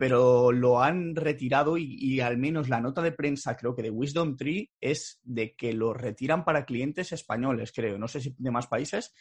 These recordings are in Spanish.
pero lo han retirado y, al menos la nota de prensa, creo que de Wisdom Tree, es de que lo retiran para clientes españoles, creo. No sé si de más países.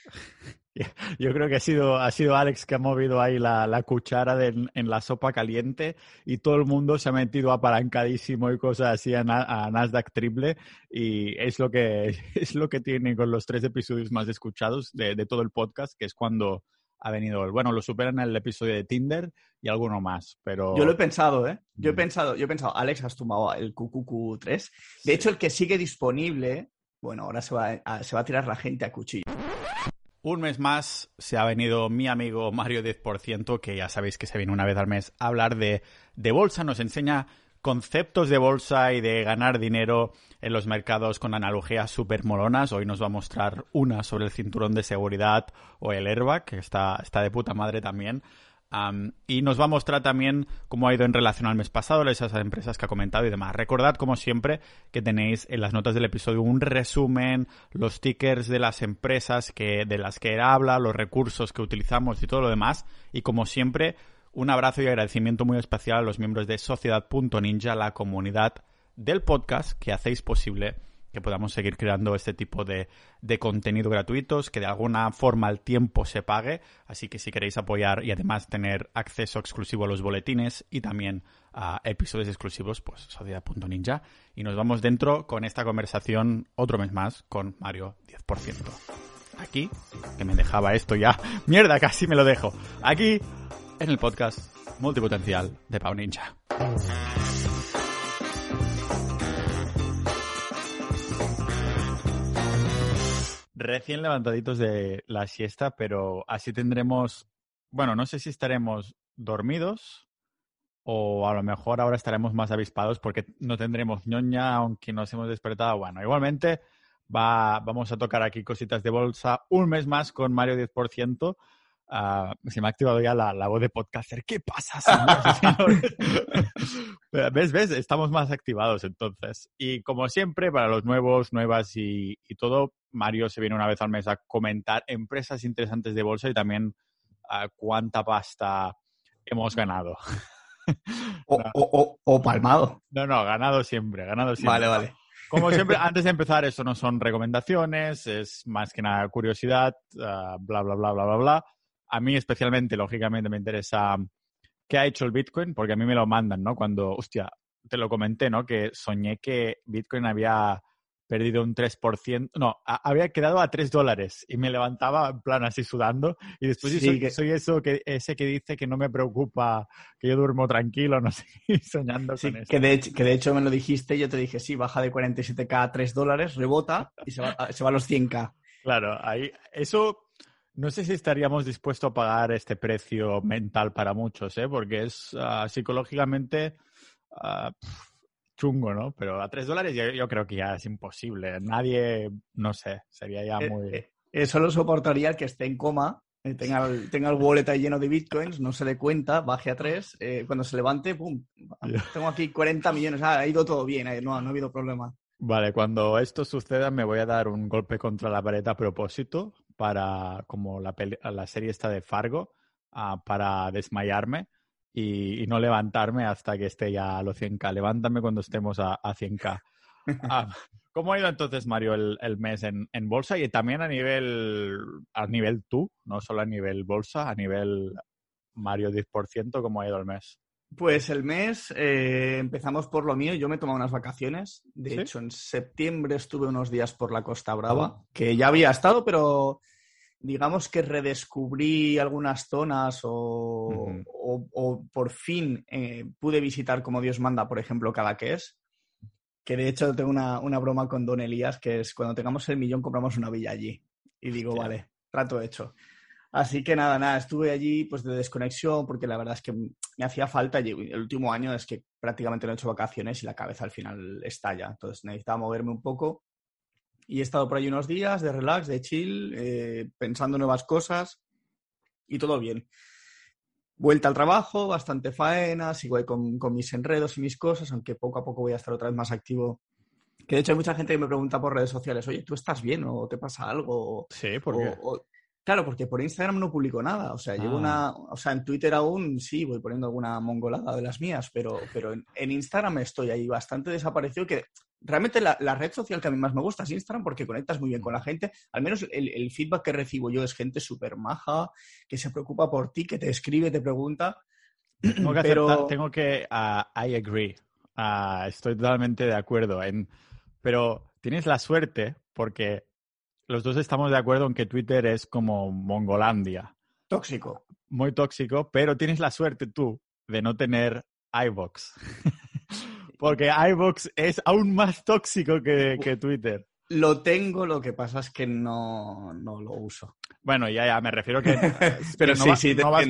Yo creo que ha sido, ha sido Alex que ha movido ahí la, la cuchara de, en la sopa caliente y todo el mundo se ha metido apalancadísimo y cosas así a, a, Nasdaq triple y es lo que es lo que tiene con los tres episodios más escuchados de, de todo el podcast, que es cuando ha venido, bueno, lo superan el episodio de Tinder y alguno más, pero... Yo lo he pensado, ¿eh? Yo he pensado, yo he pensado, Alex, has tomado el QQQ3. De hecho, el que sigue disponible, bueno, ahora se va, a, se va a tirar la gente a cuchillo. Un mes más se ha venido mi amigo Mario 10%, que ya sabéis que se viene una vez al mes a hablar de, de bolsa, nos enseña conceptos de bolsa y de ganar dinero en los mercados con analogías súper molonas. Hoy nos va a mostrar una sobre el cinturón de seguridad o el airbag, que está, está de puta madre también. Y nos va a mostrar también cómo ha ido en relación al mes pasado, esas empresas que ha comentado y demás. Recordad, como siempre, que tenéis en las notas del episodio un resumen, los tickers de las empresas que, de las que habla, los recursos que utilizamos y todo lo demás. Y como siempre, un abrazo y agradecimiento muy especial a los miembros de Sociedad.ninja, la comunidad del podcast que hacéis posible que podamos seguir creando este tipo de, de, contenido gratuitos, que de alguna forma al tiempo se pague. Así que si queréis apoyar y además tener acceso exclusivo a los boletines y también a episodios exclusivos, pues sociedad.ninja. Y nos vamos dentro con esta conversación otro mes más con Mario 10%. Aquí, que me dejaba esto ya. Mierda, casi me lo dejo. Aquí, en el podcast multipotencial de Pau Ninja. Recién levantaditos de la siesta, pero así tendremos, bueno, no sé si estaremos dormidos o a lo mejor ahora estaremos más avispados porque no tendremos ñoña aunque nos hemos despertado. Bueno, igualmente va, vamos a tocar aquí cositas de bolsa un mes más con Mario 10%. Uh, se me ha activado ya la, la, voz de podcaster. ¿Qué pasa, señores? ¿Ves? ¿Ves? Estamos más activados entonces. Y como siempre, para los nuevos, nuevas y, y, todo, Mario se viene una vez al mes a comentar empresas interesantes de bolsa y también uh, cuánta pasta hemos ganado. o, no. o, o, palmado. No, no, ganado siempre, ganado siempre. Vale, vale. Como siempre, antes de empezar, eso no son recomendaciones, es más que nada curiosidad, uh, bla, bla, bla, bla, bla, bla a mí especialmente, lógicamente, me interesa qué ha hecho el Bitcoin, porque a mí me lo mandan, ¿no? Cuando, hostia, te lo comenté, ¿no? Que soñé que Bitcoin había perdido un 3%, no, a, había quedado a 3 dólares y me levantaba en plan así sudando y después sí, soy, que... soy, eso que ese que dice que no me preocupa, que yo duermo tranquilo, no sé, soñando sí, con eso. Que de, hecho, que de hecho me lo dijiste, yo te dije, sí, baja de 47k a 3 dólares, rebota y se va, se va a los 100k. Claro, ahí, eso no sé si estaríamos dispuestos a pagar este precio mental para muchos, ¿eh? porque es uh, psicológicamente uh, chungo, ¿no? Pero a tres dólares yo, yo, creo que ya es imposible. Nadie, no sé, sería ya muy... Eh, eso lo soportaría el que esté en coma, eh, tenga, el, tenga el wallet ahí lleno de bitcoins, no se dé cuenta, baje a tres, eh, cuando se levante, ¡pum! Tengo aquí 40 millones, ah, ha ido todo bien, no, no ha habido problema. Vale, cuando esto suceda me voy a dar un golpe contra la pared a propósito para, como la, la serie esta de Fargo, uh, para desmayarme y, y, no levantarme hasta que esté ya a los 100k. Levántame cuando estemos a, a 100k. uh, ¿Cómo ha ido entonces, Mario, el, el mes en, en, bolsa y también a nivel, a nivel tú, no solo a nivel bolsa, a nivel Mario 10%, cómo ha ido el mes? Pues el mes eh, empezamos por lo mío. Yo me he tomado unas vacaciones. De ¿Sí? hecho, en septiembre estuve unos días por la Costa Brava, que ya había estado, pero digamos que redescubrí algunas zonas o, uh -huh. o, o por fin eh, pude visitar como Dios manda, por ejemplo, Cadaqués. Que de hecho tengo una, una, broma con Don Elías, que es cuando tengamos el millón compramos una villa allí. Y digo, vale, trato hecho. Así que nada, nada, estuve allí pues de desconexión porque la verdad es que me hacía falta. El último año es que prácticamente no he hecho vacaciones y la cabeza al final estalla. Entonces necesitaba moverme un poco y he estado por ahí unos días de relax, de chill, eh, pensando nuevas cosas y todo bien. Vuelta al trabajo, bastante faena, sigo ahí con, con mis enredos y mis cosas, aunque poco a poco voy a estar otra vez más activo que de hecho hay mucha gente que me pregunta por redes sociales, oye, ¿tú estás bien o te pasa algo? Sí, ¿por qué? O, o, Claro, porque por Instagram no publico nada. O sea, llevo Ah. una. O sea, en Twitter aún sí voy poniendo alguna mongolada de las mías, pero, pero en, en Instagram estoy ahí bastante desaparecido. Que realmente la, la red social que a mí más me gusta es Instagram porque conectas muy bien con la gente. Al menos el, el feedback que recibo yo es gente súper maja, que se preocupa por ti, que te escribe, te pregunta. Tengo que, Pero- aceptar- tengo que ah, I agree. Ah, estoy totalmente de acuerdo. En, pero tienes la suerte porque los dos estamos de acuerdo en que Twitter es como Mongolandia. Tóxico. Muy tóxico, pero tienes la suerte tú de no tener iVox. porque iVox es aún más tóxico que, que Twitter. Lo tengo, lo que pasa es que no, no lo uso. Bueno, ya, ya, me refiero que... Pero que no sí, va- sí, te no vas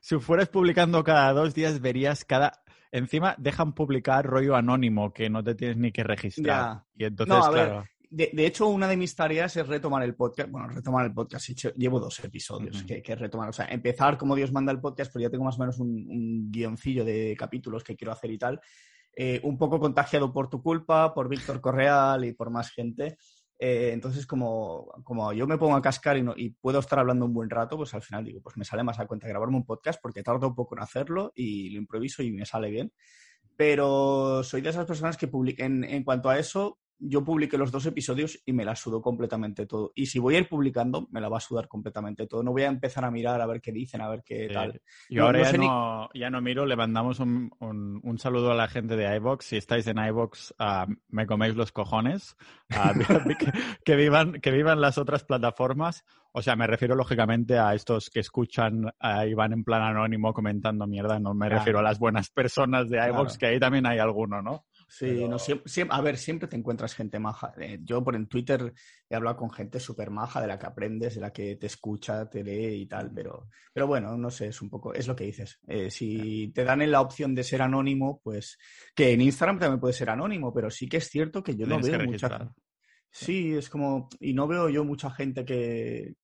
si fueras publicando cada dos días, verías cada... Encima dejan publicar rollo anónimo, que no te tienes ni que registrar. Y entonces, No, a ver, claro... De, de hecho, una de mis tareas es retomar el podcast. Bueno, retomar el podcast. llevo dos episodios Ujú. que, que retomar. O sea, empezar como Dios manda el podcast, pero ya tengo más o menos un, un guioncillo de capítulos que quiero hacer y tal. Eh, un poco contagiado por tu culpa, por Víctor Correal y por más gente. Eh, entonces, como, como yo me pongo a cascar y, no- y puedo estar hablando un buen rato, pues al final digo, pues me sale más a cuenta grabarme un podcast porque tardo un poco en hacerlo y lo improviso y me sale bien. Pero soy de esas personas que publiquen, en cuanto a eso, yo publiqué los dos episodios y me la sudo completamente todo. Y si voy a ir publicando, me la va a sudar completamente todo. No voy a empezar a mirar a ver qué dicen, a ver qué tal. Yo No- ahora no ya, ni- no, ya no miro, le mandamos un, un- un saludo a la gente de iVox. Si estáis en iVox, ah, me coméis los cojones. Ah, que, que vivan, que vivan las otras plataformas. O sea, me refiero lógicamente a estos que escuchan ah, y van en plan anónimo comentando mierda. No me Claro. refiero a las buenas personas de Claro. que ahí también hay alguno, ¿no? Sí, Pero- no, siem- siem- a ver, siempre te encuentras gente maja. Eh, yo por en Twitter he hablado con gente súper maja de la que aprendes, de la que te escucha, te lee y tal, pero, pero bueno, no sé, es un poco, es lo que dices. Eh, si te dan en la opción de ser anónimo, pues que en Instagram también puede ser anónimo, pero sí que es cierto que yo no veo mucha. Sí, es como, y no veo yo mucha gente que,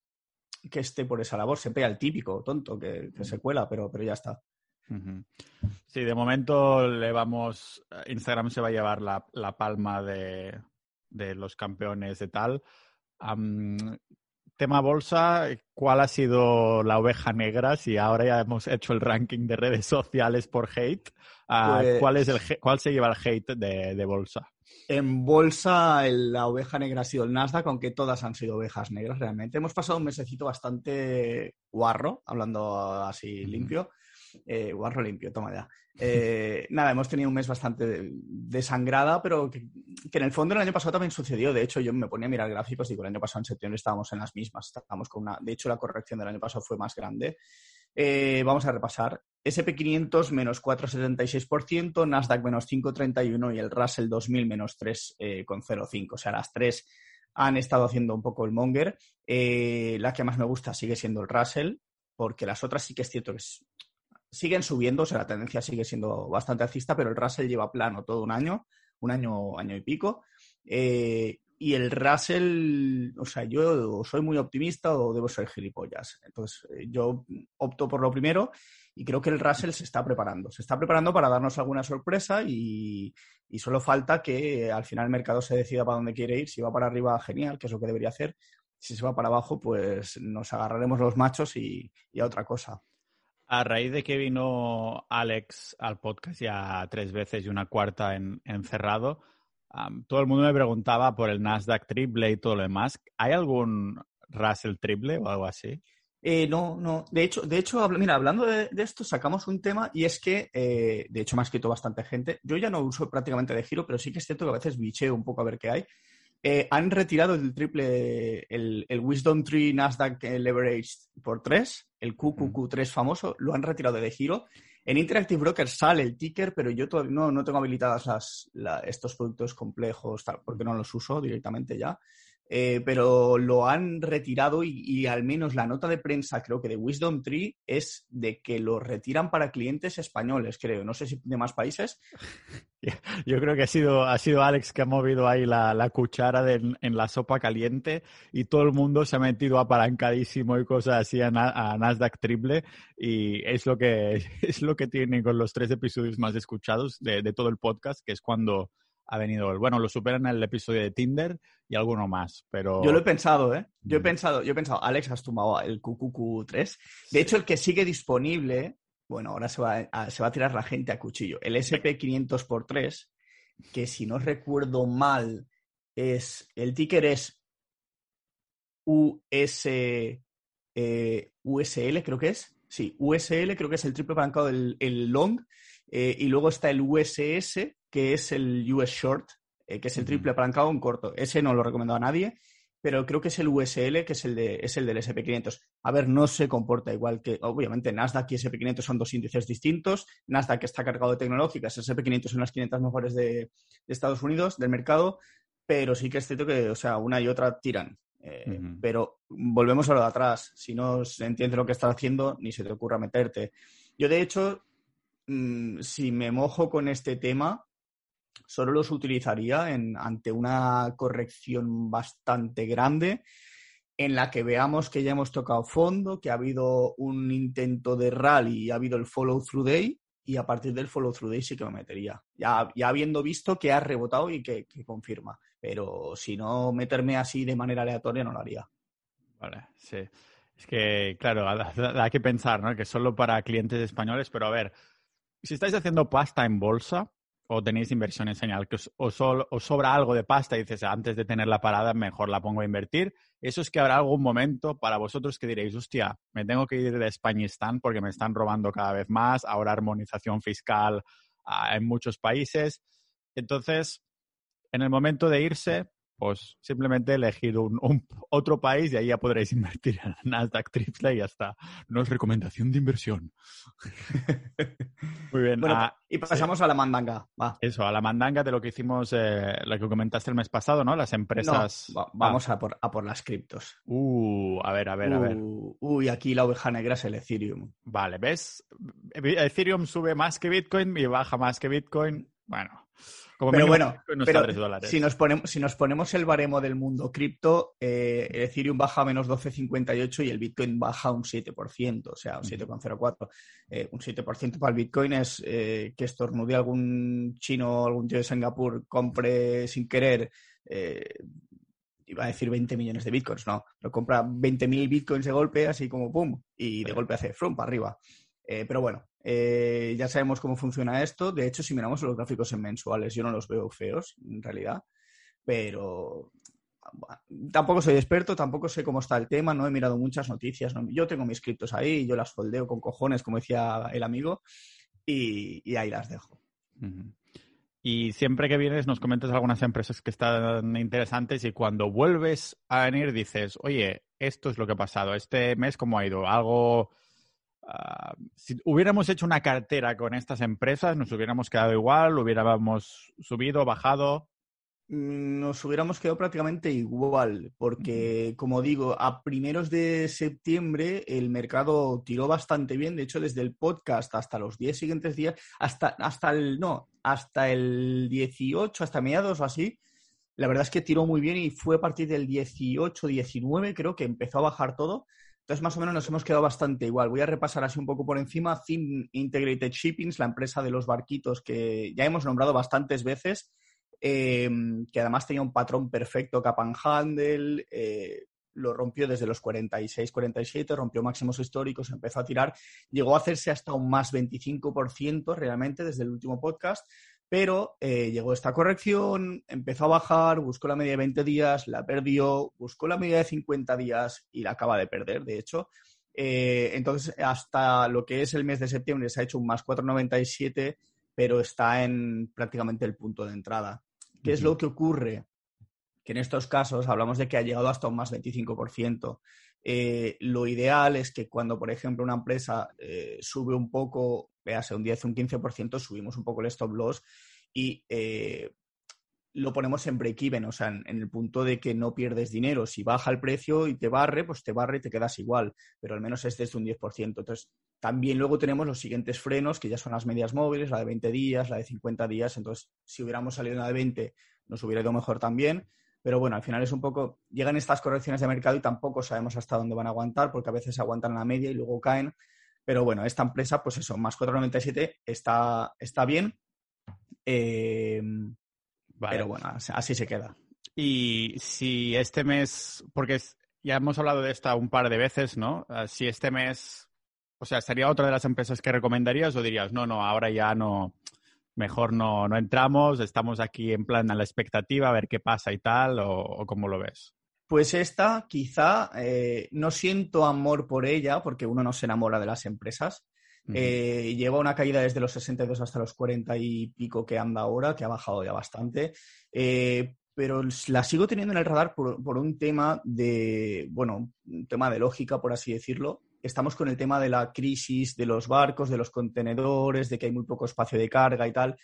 que esté por esa labor. Siempre al típico tonto que, que se cuela, pero, pero ya está. Sí, de momento le vamos. Instagram se va a llevar la, la palma de, de los campeones de tal. Tema bolsa, ¿cuál ha sido la oveja negra? Si ahora ya hemos hecho el ranking de redes sociales por hate, ah, Pues- ¿cuál, es el, he- ¿cuál se lleva el hate de, de bolsa? En bolsa, el- la oveja negra ha sido el Nasdaq, aunque todas han sido ovejas negras realmente. Hemos pasado un mesecito bastante guarro, hablando así limpio. Eh, guarro limpio, toma ya. Eh, nada, hemos tenido un mes bastante desangrada, pero que, en el fondo el año pasado también sucedió. De hecho, yo me ponía a mirar gráficos y digo, el año pasado en septiembre estábamos en las mismas. Estábamos con una... De hecho, la corrección del año pasado fue más grande. Eh, vamos a repasar. SP500 menos 4,76%, Nasdaq menos 5,31% y el Russell 2000 menos 3,05%. O sea, las tres han estado haciendo un poco el monger. Eh, la que más me gusta sigue siendo el Russell, porque las otras sí que es cierto que es- siguen subiendo, o sea, la tendencia sigue siendo bastante alcista, pero el Russell lleva plano todo un año, un año, año y pico. Eh, y el Russell, o sea, yo soy muy optimista o debo ser gilipollas. Entonces, eh, yo opto por lo primero y creo que el Russell se está preparando. Se está preparando para darnos alguna sorpresa y, solo falta que al final el mercado se decida para dónde quiere ir. Si va para arriba, genial, que es lo que debería hacer. Si se va para abajo, pues nos agarraremos los machos y a otra cosa. A raíz de que vino Alex al podcast ya tres veces y una cuarta en, encerrado, todo el mundo me preguntaba por el Nasdaq triple y todo lo demás. ¿Hay algún Russell triple o algo así? Eh, no, no. De hecho, de hecho, mira, hablando de, esto, sacamos un tema y es que, eh, de hecho, me ha escrito bastante gente. Yo ya no uso prácticamente de giro, pero sí que es cierto que a veces bicheo un poco a ver qué hay. Eh, han retirado el triple, el, Wisdom Tree Nasdaq Leveraged por 3, el QQQ3 famoso, lo han retirado de giro. En Interactive Brokers sale el ticker, pero yo todavía no, no tengo habilitadas las- la- estos productos complejos tal, porque no los uso directamente ya. Eh, pero lo han retirado y, y al menos la nota de prensa, creo que de Wisdom Tree, es de que lo retiran para clientes españoles, creo. No sé si de más países. Yo creo que ha sido, ha sido Alex que ha movido ahí la, la cuchara de- en la sopa caliente y todo el mundo se ha metido apalancadísimo y cosas así a, a Nasdaq triple y es lo que es lo que tiene con los tres episodios más escuchados de, de todo el podcast, que es cuando ha venido el, bueno, lo superan el episodio de Tinder y alguno más, pero... Yo lo he pensado, ¿eh? Yo he pensado, yo he pensado, Alex, has tumbado el QQQ3. De hecho, el que sigue disponible, bueno, ahora se va a, se va a tirar la gente a cuchillo. El SP500x3, que si no recuerdo mal, es, el ticker es US, eh, USL, creo que es. Sí, USL, creo que es el triple apalancado del el long. eh, y luego está el USS, que es el US short, eh, que es el triple apalancado en corto. Ese no lo recomiendo a nadie, pero creo que es el USL, que es el, de, es el del SP500. A ver, no se comporta igual que, obviamente, Nasdaq y SP500 son dos índices distintos. Nasdaq está cargado de tecnológicas, SP500 son las 500 mejores de, de Estados Unidos, del mercado, pero sí que es cierto que, o sea, una y otra tiran. Eh. Pero volvemos a lo de atrás. Si no se entiende lo que estás haciendo, ni se te ocurra meterte. Yo, de hecho, mm, si me mojo con este tema, solo los utilizaría en, ante una corrección bastante grande en la que veamos que ya hemos tocado fondo, que ha habido un intento de rally y ha habido el follow through day y a partir del follow through day sí que me metería. Ya, ya habiendo visto que ha rebotado y que, que confirma. Pero si no meterme así de manera aleatoria no lo haría. Vale, sí. Es que, claro, ha- ha- hay que pensar, ¿no? Que solo para clientes españoles, pero a ver, si estáis haciendo pasta en bolsa o tenéis inversión en señal, que os, sobra algo de pasta y dices, antes de tener la parada, mejor la pongo a invertir, eso es que habrá algún momento para vosotros que diréis, hostia, me tengo que ir de Españistán porque me están robando cada vez más, ahora armonización fiscal ah, en muchos países. Entonces, en el momento de irse, pues simplemente elegir un, un- otro país y ahí ya podréis invertir en Nasdaq triple y ya está. No es recomendación de inversión. Muy bien. Bueno, ah, y pasamos a la mandanga. Va. eso, a la mandanga de lo que hicimos, eh, lo que comentaste el mes pasado, ¿no? Las empresas. No, va- vamos a, por, a por las criptos. Uh, a ver, a ver, a ver. Uh, uy, aquí la oveja negra es el Ethereum. Vale, ¿ves? Ethereum sube más que Bitcoin y baja más que Bitcoin. Bueno, como Pero bueno, no pero está a 3 dólares. Si nos, ponemos, si nos ponemos el baremo del mundo cripto, eh, el Ethereum baja a menos 12,58 y el Bitcoin baja un 7%, o sea, un 7,04. Eh, un 7% para el Bitcoin es eh, que estornude algún chino o algún tío de Singapur, compre sin querer, eh, iba a decir 20 millones de Bitcoins, no, pero compra 20.000 Bitcoins de golpe, así como pum, y de Sí. golpe hace from para arriba. Eh, pero bueno, eh, ya sabemos cómo funciona esto. De hecho, si miramos los gráficos en mensuales, yo no los veo feos, en realidad. Pero tampoco soy experto, tampoco sé cómo está el tema, no he mirado muchas noticias. no- Yo tengo mis criptos ahí, yo las foldeo con cojones, como decía el amigo, y, y ahí las dejo. Y siempre que vienes nos comentas algunas empresas que están interesantes y cuando vuelves a venir dices, oye, esto es lo que ha pasado, este mes cómo ha ido, algo... ah, si hubiéramos hecho una cartera con estas empresas, nos hubiéramos quedado igual, hubiéramos subido, bajado. Mm, Nos hubiéramos quedado prácticamente igual, porque, como digo, a primeros de septiembre el mercado tiró bastante bien. De hecho, desde el podcast hasta los 10 siguientes días, hasta, hasta el, no, hasta el 18, hasta mediados o así, la verdad es que tiró muy bien y fue a partir del 18, 19, creo que empezó a bajar todo. Entonces, más o menos nos hemos quedado bastante igual. Voy a repasar así un poco por encima. Theme Integrated Shippings, la empresa de los barquitos que ya hemos nombrado bastantes veces eh, que además tenía un patrón perfecto cap and handle, eh, lo rompió desde los 46, 47, rompió máximos históricos, empezó a tirar, llegó a hacerse hasta un más 25% realmente desde el último podcast, pero eh, llegó esta corrección, empezó a bajar, buscó la media de 20 días, la perdió, buscó la media de 50 días y la acaba de perder, de hecho. Eh, entonces, hasta lo que es el mes de septiembre se ha hecho un más 4,97, pero está en prácticamente el punto de entrada. ¿Qué es lo que ocurre? Que en estos casos hablamos de que ha llegado hasta un más 25%. Eh, lo ideal es que cuando, por ejemplo, una empresa eh, sube un poco, véase un 10 o un 15%, subimos un poco el stop loss y eh, lo ponemos en break-even, o sea, en, el punto de que no pierdes dinero. Si baja el precio y te barre, pues te barre y te quedas igual, pero al menos es desde un 10%. Entonces, también luego tenemos los siguientes frenos, que ya son las medias móviles, la de 20 días, la de 50 días. Entonces, si hubiéramos salido en la de 20, nos hubiera ido mejor también. Pero bueno, al final es un poco, llegan estas correcciones de mercado y tampoco sabemos hasta dónde van a aguantar, porque a veces aguantan la media y luego caen. Pero bueno, esta empresa, pues eso, más 4,97 está, está bien. Eh, Pero bueno, así se queda. Y si este mes, porque ya hemos hablado de esta un par de veces, ¿no? Ah, si este mes, o sea, ¿sería otra de las empresas que recomendarías o dirías, no, no, ahora ya no, mejor no, no entramos, estamos aquí en plan a la expectativa, a ver qué pasa y tal, o, cómo lo ves? Pues esta quizá eh, no siento amor por ella, porque uno no se enamora de las empresas. Eh, lleva una caída desde los 62 hasta los 40 y pico que anda ahora, que ha bajado ya bastante. Eh, pero la sigo teniendo en el radar por, por, un tema de, bueno, un tema de lógica, por así decirlo. Estamos con el tema de la crisis de los barcos, de los contenedores, de que hay muy poco espacio de carga y tal.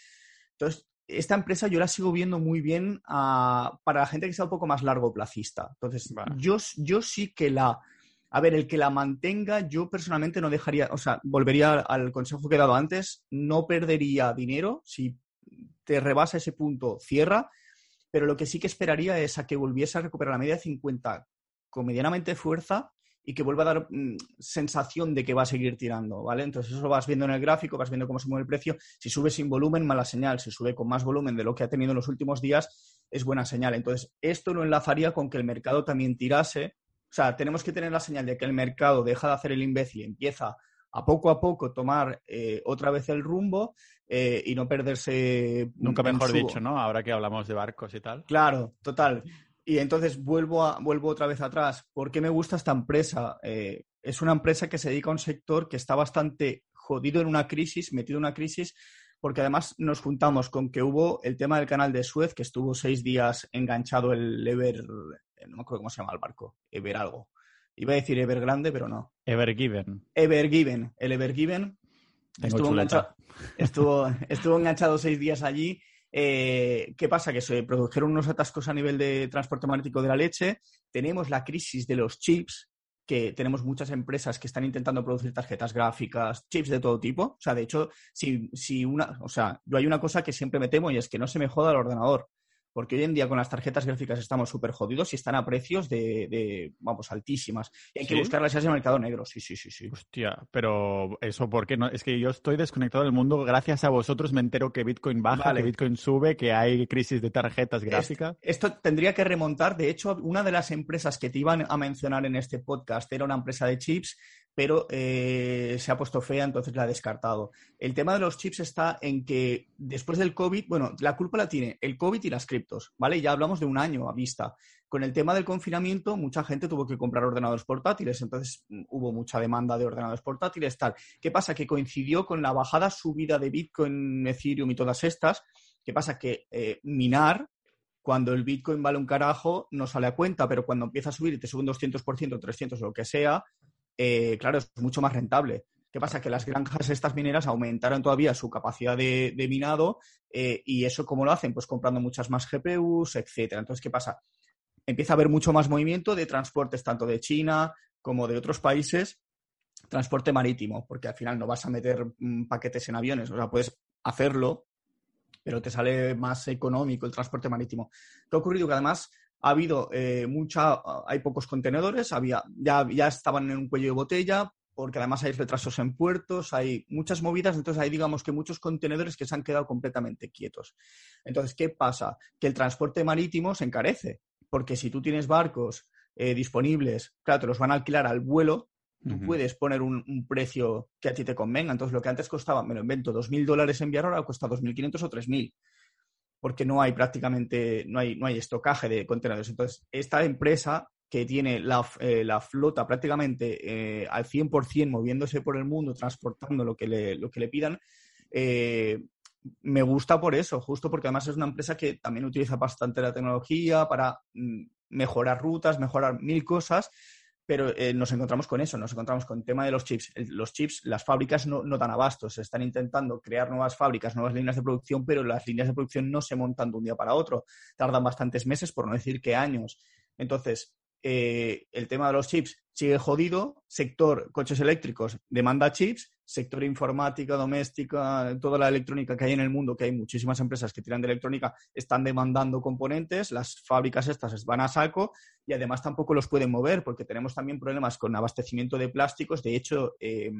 Entonces, esta empresa yo la sigo viendo muy bien para la gente que sea un poco más largo plazista. Entonces, yo, yo sí que la... A ver, el que la mantenga, yo personalmente no dejaría, o sea, volvería al consejo que he dado antes, no perdería dinero. Si te rebasa ese punto, cierra pero lo que sí que esperaría es a que volviese a recuperar la media de 50 con medianamente fuerza y que vuelva a dar mm, sensación de que va a seguir tirando, ¿vale? Entonces eso lo vas viendo en el gráfico, vas viendo cómo se mueve el precio. Si sube sin volumen, mala señal. Si sube con más volumen de lo que ha tenido en los últimos días, es buena señal. Entonces esto lo enlazaría con que el mercado también tirase. O sea, tenemos que tener la señal de que el mercado deja de hacer el imbécil y empieza a poco a poco tomar eh, otra vez el rumbo eh, y no perderse. Nunca mejor dicho, ¿no? Ahora que hablamos de barcos y tal. Claro, total. Y entonces vuelvo, a, vuelvo otra vez atrás. ¿Por qué me gusta esta empresa? Eh, es una empresa que se dedica a un sector que está bastante jodido en una crisis, metido en una crisis, porque además nos juntamos con que hubo el tema del canal de Suez, que estuvo seis días enganchado el Ever, no me acuerdo cómo se llama el barco, Ever algo. Iba a decir Evergrande, pero no. Evergiven. Evergiven. El Evergiven estuvo enganchado, estuvo, estuvo enganchado, seis días allí. Eh, ¿Qué pasa? Que se produjeron unos atascos a nivel de transporte marítimo de la leche. Tenemos la crisis de los chips, que tenemos muchas empresas que están intentando producir tarjetas gráficas, chips de todo tipo. O sea, de hecho, si, si una, o sea, yo hay una cosa que siempre me temo y es que no se me joda el ordenador porque hoy en día con las tarjetas gráficas estamos súper jodidos y están a precios de, vamos, altísimas. Y hay que buscarlas en el mercado negro, sí, sí, sí, sí. Hostia, pero eso, ¿por qué no? Es que yo estoy desconectado del mundo, gracias a vosotros me entero que Bitcoin baja, que Bitcoin sube, que hay crisis de tarjetas gráficas. esto tendría que remontar, de hecho, una de las empresas que te iban a mencionar en este podcast era una empresa de chips pero eh, se ha puesto fea, entonces la ha descartado. El tema de los chips está en que después del COVID, bueno, la culpa la tiene el COVID y las criptos, ¿vale? Ya hablamos de un año a vista. Con el tema del confinamiento, mucha gente tuvo que comprar ordenadores portátiles, entonces mm, hubo mucha demanda de ordenadores portátiles, tal. ¿Qué pasa? Que coincidió con la bajada subida de Bitcoin, Ethereum y todas estas. ¿Qué pasa? Que eh, minar cuando el Bitcoin vale un carajo, no sale a cuenta, pero cuando empieza a subir y te sube un 200%, 300% o lo que sea, eh, claro, es mucho más rentable. ¿Qué pasa? Que las granjas estas mineras aumentaron todavía su capacidad de, minado eh, y eso ¿cómo lo hacen? Pues comprando muchas más GPUs, etcétera. Entonces, ¿qué pasa? Empieza a haber mucho más movimiento de transportes tanto de China como de otros países, transporte marítimo, porque al final no vas a meter mm, paquetes en aviones, o sea, puedes hacerlo, pero te sale más económico el transporte marítimo. ¿Qué ha ocurrido? Que además ha habido eh, mucha, hay pocos contenedores, había, ya, ya estaban en un cuello de botella, porque además hay retrasos en puertos, hay muchas movidas, entonces hay digamos que muchos contenedores que se han quedado completamente quietos. Entonces, ¿qué pasa? Que el transporte marítimo se encarece, porque si tú tienes barcos eh, disponibles, claro, te los van a alquilar al vuelo, tú puedes poner un, precio que a ti te convenga. Entonces, lo que antes costaba, me lo invento, 2.000 dólares enviar ahora cuesta 2.500 o 3.000 porque no hay prácticamente, no hay, no hay estocaje de contenedores. Entonces, esta empresa que tiene la, eh, flota prácticamente eh, al 100% moviéndose por el mundo, transportando lo que le, lo que le pidan, eh, me gusta por eso, justo porque además es una empresa que también utiliza bastante la tecnología para mm, mejorar rutas, mejorar mil cosas pero eh, nos encontramos con eso, nos encontramos con el tema de los chips. Los chips, las fábricas no, dan abastos, están intentando crear nuevas fábricas, nuevas líneas de producción, pero las líneas de producción no se montan de un día para otro, tardan bastantes meses, por no decir que años. Entonces, eh, el tema de los chips sigue jodido, sector coches eléctricos demanda chips, sector informática, doméstica, toda la electrónica que hay en el mundo, que hay muchísimas empresas que tiran de electrónica, están demandando componentes, las fábricas estas van a saco y además tampoco los pueden mover porque tenemos también problemas con abastecimiento de plásticos. De hecho, eh,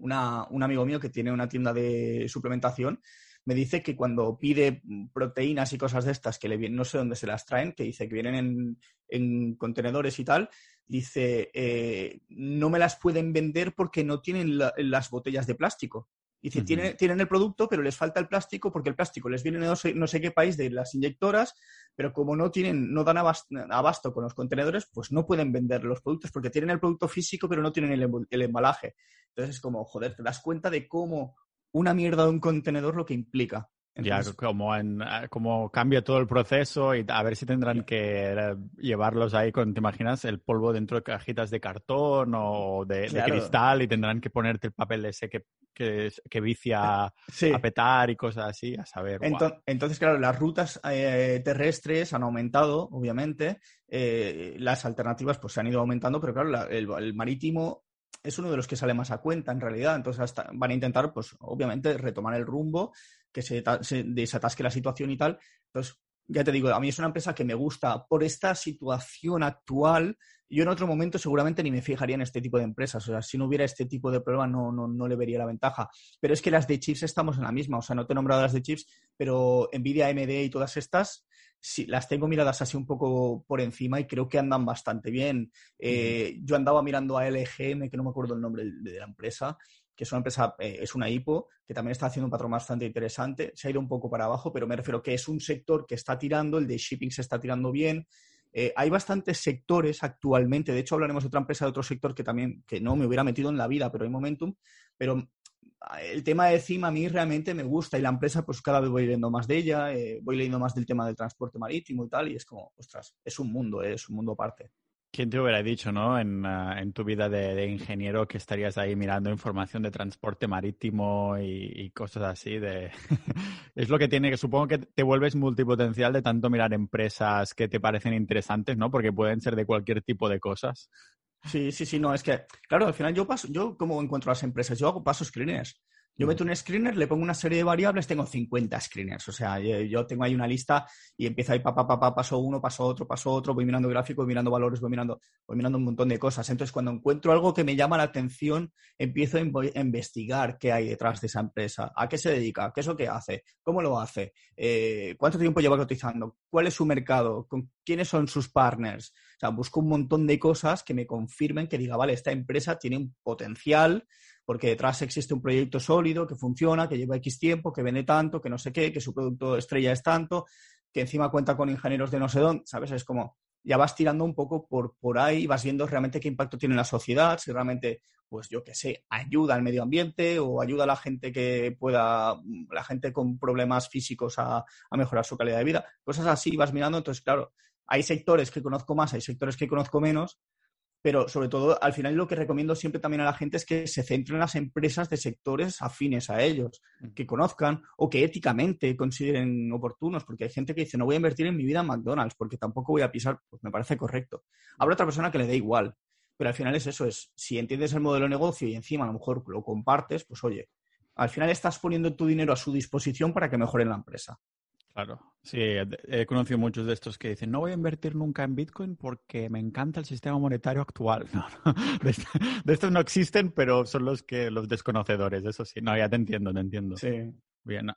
un amigo mío que tiene una tienda de suplementación me dice que cuando pide proteínas y cosas de estas, que le vienen, no sé dónde se las traen, que dice que vienen en, contenedores y tal, dice, eh, no me las pueden vender porque no tienen las botellas de plástico. Dice, tienen, tienen, el producto, pero les falta el plástico porque el plástico les viene de no sé, qué país de las inyectoras, pero como no tienen, no dan abasto, con los contenedores, pues no pueden vender los productos porque tienen el producto físico, pero no tienen el, el embalaje. Entonces es como, joder, te das cuenta de cómo una mierda de un contenedor lo que implica ya, como, en, ah, como cambia todo el proceso y a ver si tendrán que eh, llevarlos ahí con, ¿te imaginas? El polvo dentro de cajitas de cartón o de, cristal y tendrán que ponerte el papel ese que, que, vicia a petar y cosas así, a saber. Entonces, claro, las rutas eh, terrestres han aumentado, obviamente, eh, las alternativas pues se han ido aumentando, pero claro, el, marítimo es uno de los que sale más a cuenta en realidad. Entonces van a intentar, pues obviamente, retomar el rumbo que se, desatasque la situación y tal. Entonces, ya te digo, a mí es una empresa que me gusta por esta situación actual. Yo en otro momento seguramente ni me fijaría en este tipo de empresas. O sea, si no hubiera este tipo de problema no, no, no le vería la ventaja. Pero es que las de chips estamos en la misma. O sea, no te he nombrado las de chips, pero Nvidia, AMD y todas estas, sí, las tengo miradas así un poco por encima y creo que andan bastante bien. Eh, yo andaba mirando a LGM, que no me acuerdo el nombre de la empresa, que es una empresa, eh, es una IPO, que también está haciendo un patrón bastante interesante. Se ha ido un poco para abajo, pero me refiero que es un sector que está tirando, el de shipping se está tirando bien. Eh, hay bastantes sectores actualmente, de hecho hablaremos de otra empresa de otro sector que también, que no me hubiera metido en la vida, pero hay momentum, pero el tema de CIMA a mí realmente me gusta y la empresa pues cada vez voy leyendo más de ella, eh, voy leyendo más del tema del transporte marítimo y tal, y es como, ostras, es un mundo, es un mundo aparte. ¿Quién te hubiera dicho, no? En, ah, tu vida de, ingeniero que estarías ahí mirando información de transporte marítimo y, cosas así. De... es lo que tiene que supongo que te vuelves multipotencial de tanto mirar empresas que te parecen interesantes, ¿no? Porque pueden ser de cualquier tipo de cosas. Sí, sí, sí, no, es que, claro, al final yo paso, yo como encuentro las empresas, yo hago pasos screeners. Yo meto un screener, le pongo una serie de variables, tengo 50 screeners. O sea, yo, tengo ahí una lista y empiezo ahí, pa, pa, pa, paso uno, paso otro, paso otro, voy mirando gráficos, voy mirando valores, voy mirando, voy mirando un montón de cosas. Entonces, cuando encuentro algo que me llama la atención, empiezo a, investigar qué hay detrás de esa empresa, a qué se dedica, qué es lo que hace, cómo lo hace, eh, cuánto tiempo lleva cotizando, cuál es su mercado, con quiénes son sus partners. O sea, busco un montón de cosas que me confirmen que diga, vale, esta empresa tiene un potencial porque detrás existe un proyecto sólido que funciona, que lleva X tiempo, que vende tanto, que no sé qué, que su producto estrella es tanto, que encima cuenta con ingenieros de no sé dónde, ¿sabes? Es como, ya vas tirando un poco por, por ahí, vas viendo realmente qué impacto tiene en la sociedad, si realmente, pues yo qué sé, ayuda al medio ambiente o ayuda a la gente que pueda, la gente con problemas físicos a, a mejorar su calidad de vida. Cosas así vas mirando, entonces, claro, hay sectores que conozco más, hay sectores que conozco menos, pero sobre todo al final lo que recomiendo siempre también a la gente es que se centren en las empresas de sectores afines a ellos, mm. que conozcan o que éticamente consideren oportunos, porque hay gente que dice no voy a invertir en mi vida en McDonald's porque tampoco voy a pisar, pues me parece correcto. Habrá otra persona que le dé igual, pero al final es eso, es si entiendes el modelo de negocio y encima a lo mejor lo compartes, pues oye, al final estás poniendo tu dinero a su disposición para que mejoren la empresa. Claro, sí, he conocido muchos de estos que dicen, no voy a invertir nunca en Bitcoin porque me encanta el sistema monetario actual. De, estos no existen, pero son los que los desconocedores, eso sí. No, ya te entiendo, te entiendo. Sí. Bien.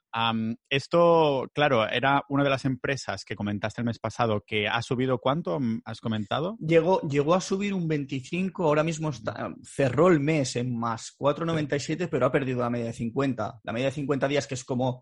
esto, claro, era una de las empresas que comentaste el mes pasado que ha subido cuánto, has comentado. Llegó, llegó a subir un 25, ahora mismo está, cerró el mes en más 4,97, pero ha perdido la media de 50. La media de 50 días que es como,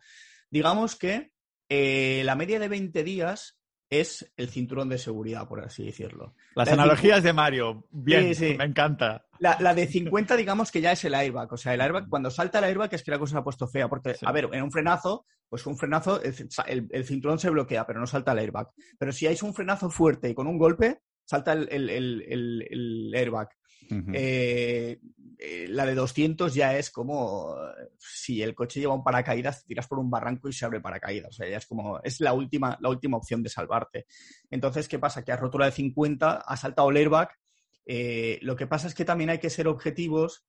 digamos que eh, la media de 20 días es el cinturón de seguridad, por así decirlo. Las analogías de Mario, bien, me encanta. La, de 50, digamos que ya es el airbag. O sea, el airbag, cuando salta el airbag es que la cosa se ha puesto fea. Porque, a ver, en un frenazo, pues un frenazo, el, cinturón se bloquea, pero no salta el airbag. Pero si hay un frenazo fuerte y con un golpe, salta el airbag. Eh, eh, la de 200 ya es como si el coche lleva un paracaídas, tiras por un barranco y se abre paracaídas. O sea, ya es como, es la última, la última opción de salvarte. Entonces, ¿qué pasa? Que has roto la de 50, ha saltado el airbag. Eh, lo que pasa es que también hay que ser objetivos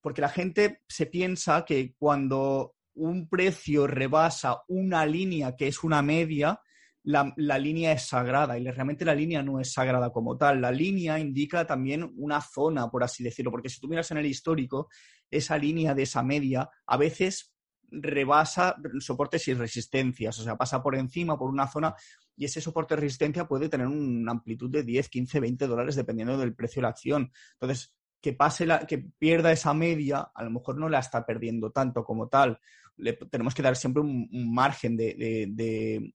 porque la gente se piensa que cuando un precio rebasa una línea que es una media, la, línea es sagrada y realmente la línea no es sagrada como tal. La línea indica también una zona, por así decirlo, porque si tú miras en el histórico, esa línea de esa media a veces rebasa soportes y resistencias, o sea, pasa por encima, por una zona, y ese soporte de resistencia puede tener una amplitud de 10, 15, 20 dólares dependiendo del precio de la acción. Entonces, que pase la, que pierda esa media, a lo mejor no la está perdiendo tanto como tal. Tenemos que dar siempre un, margen de,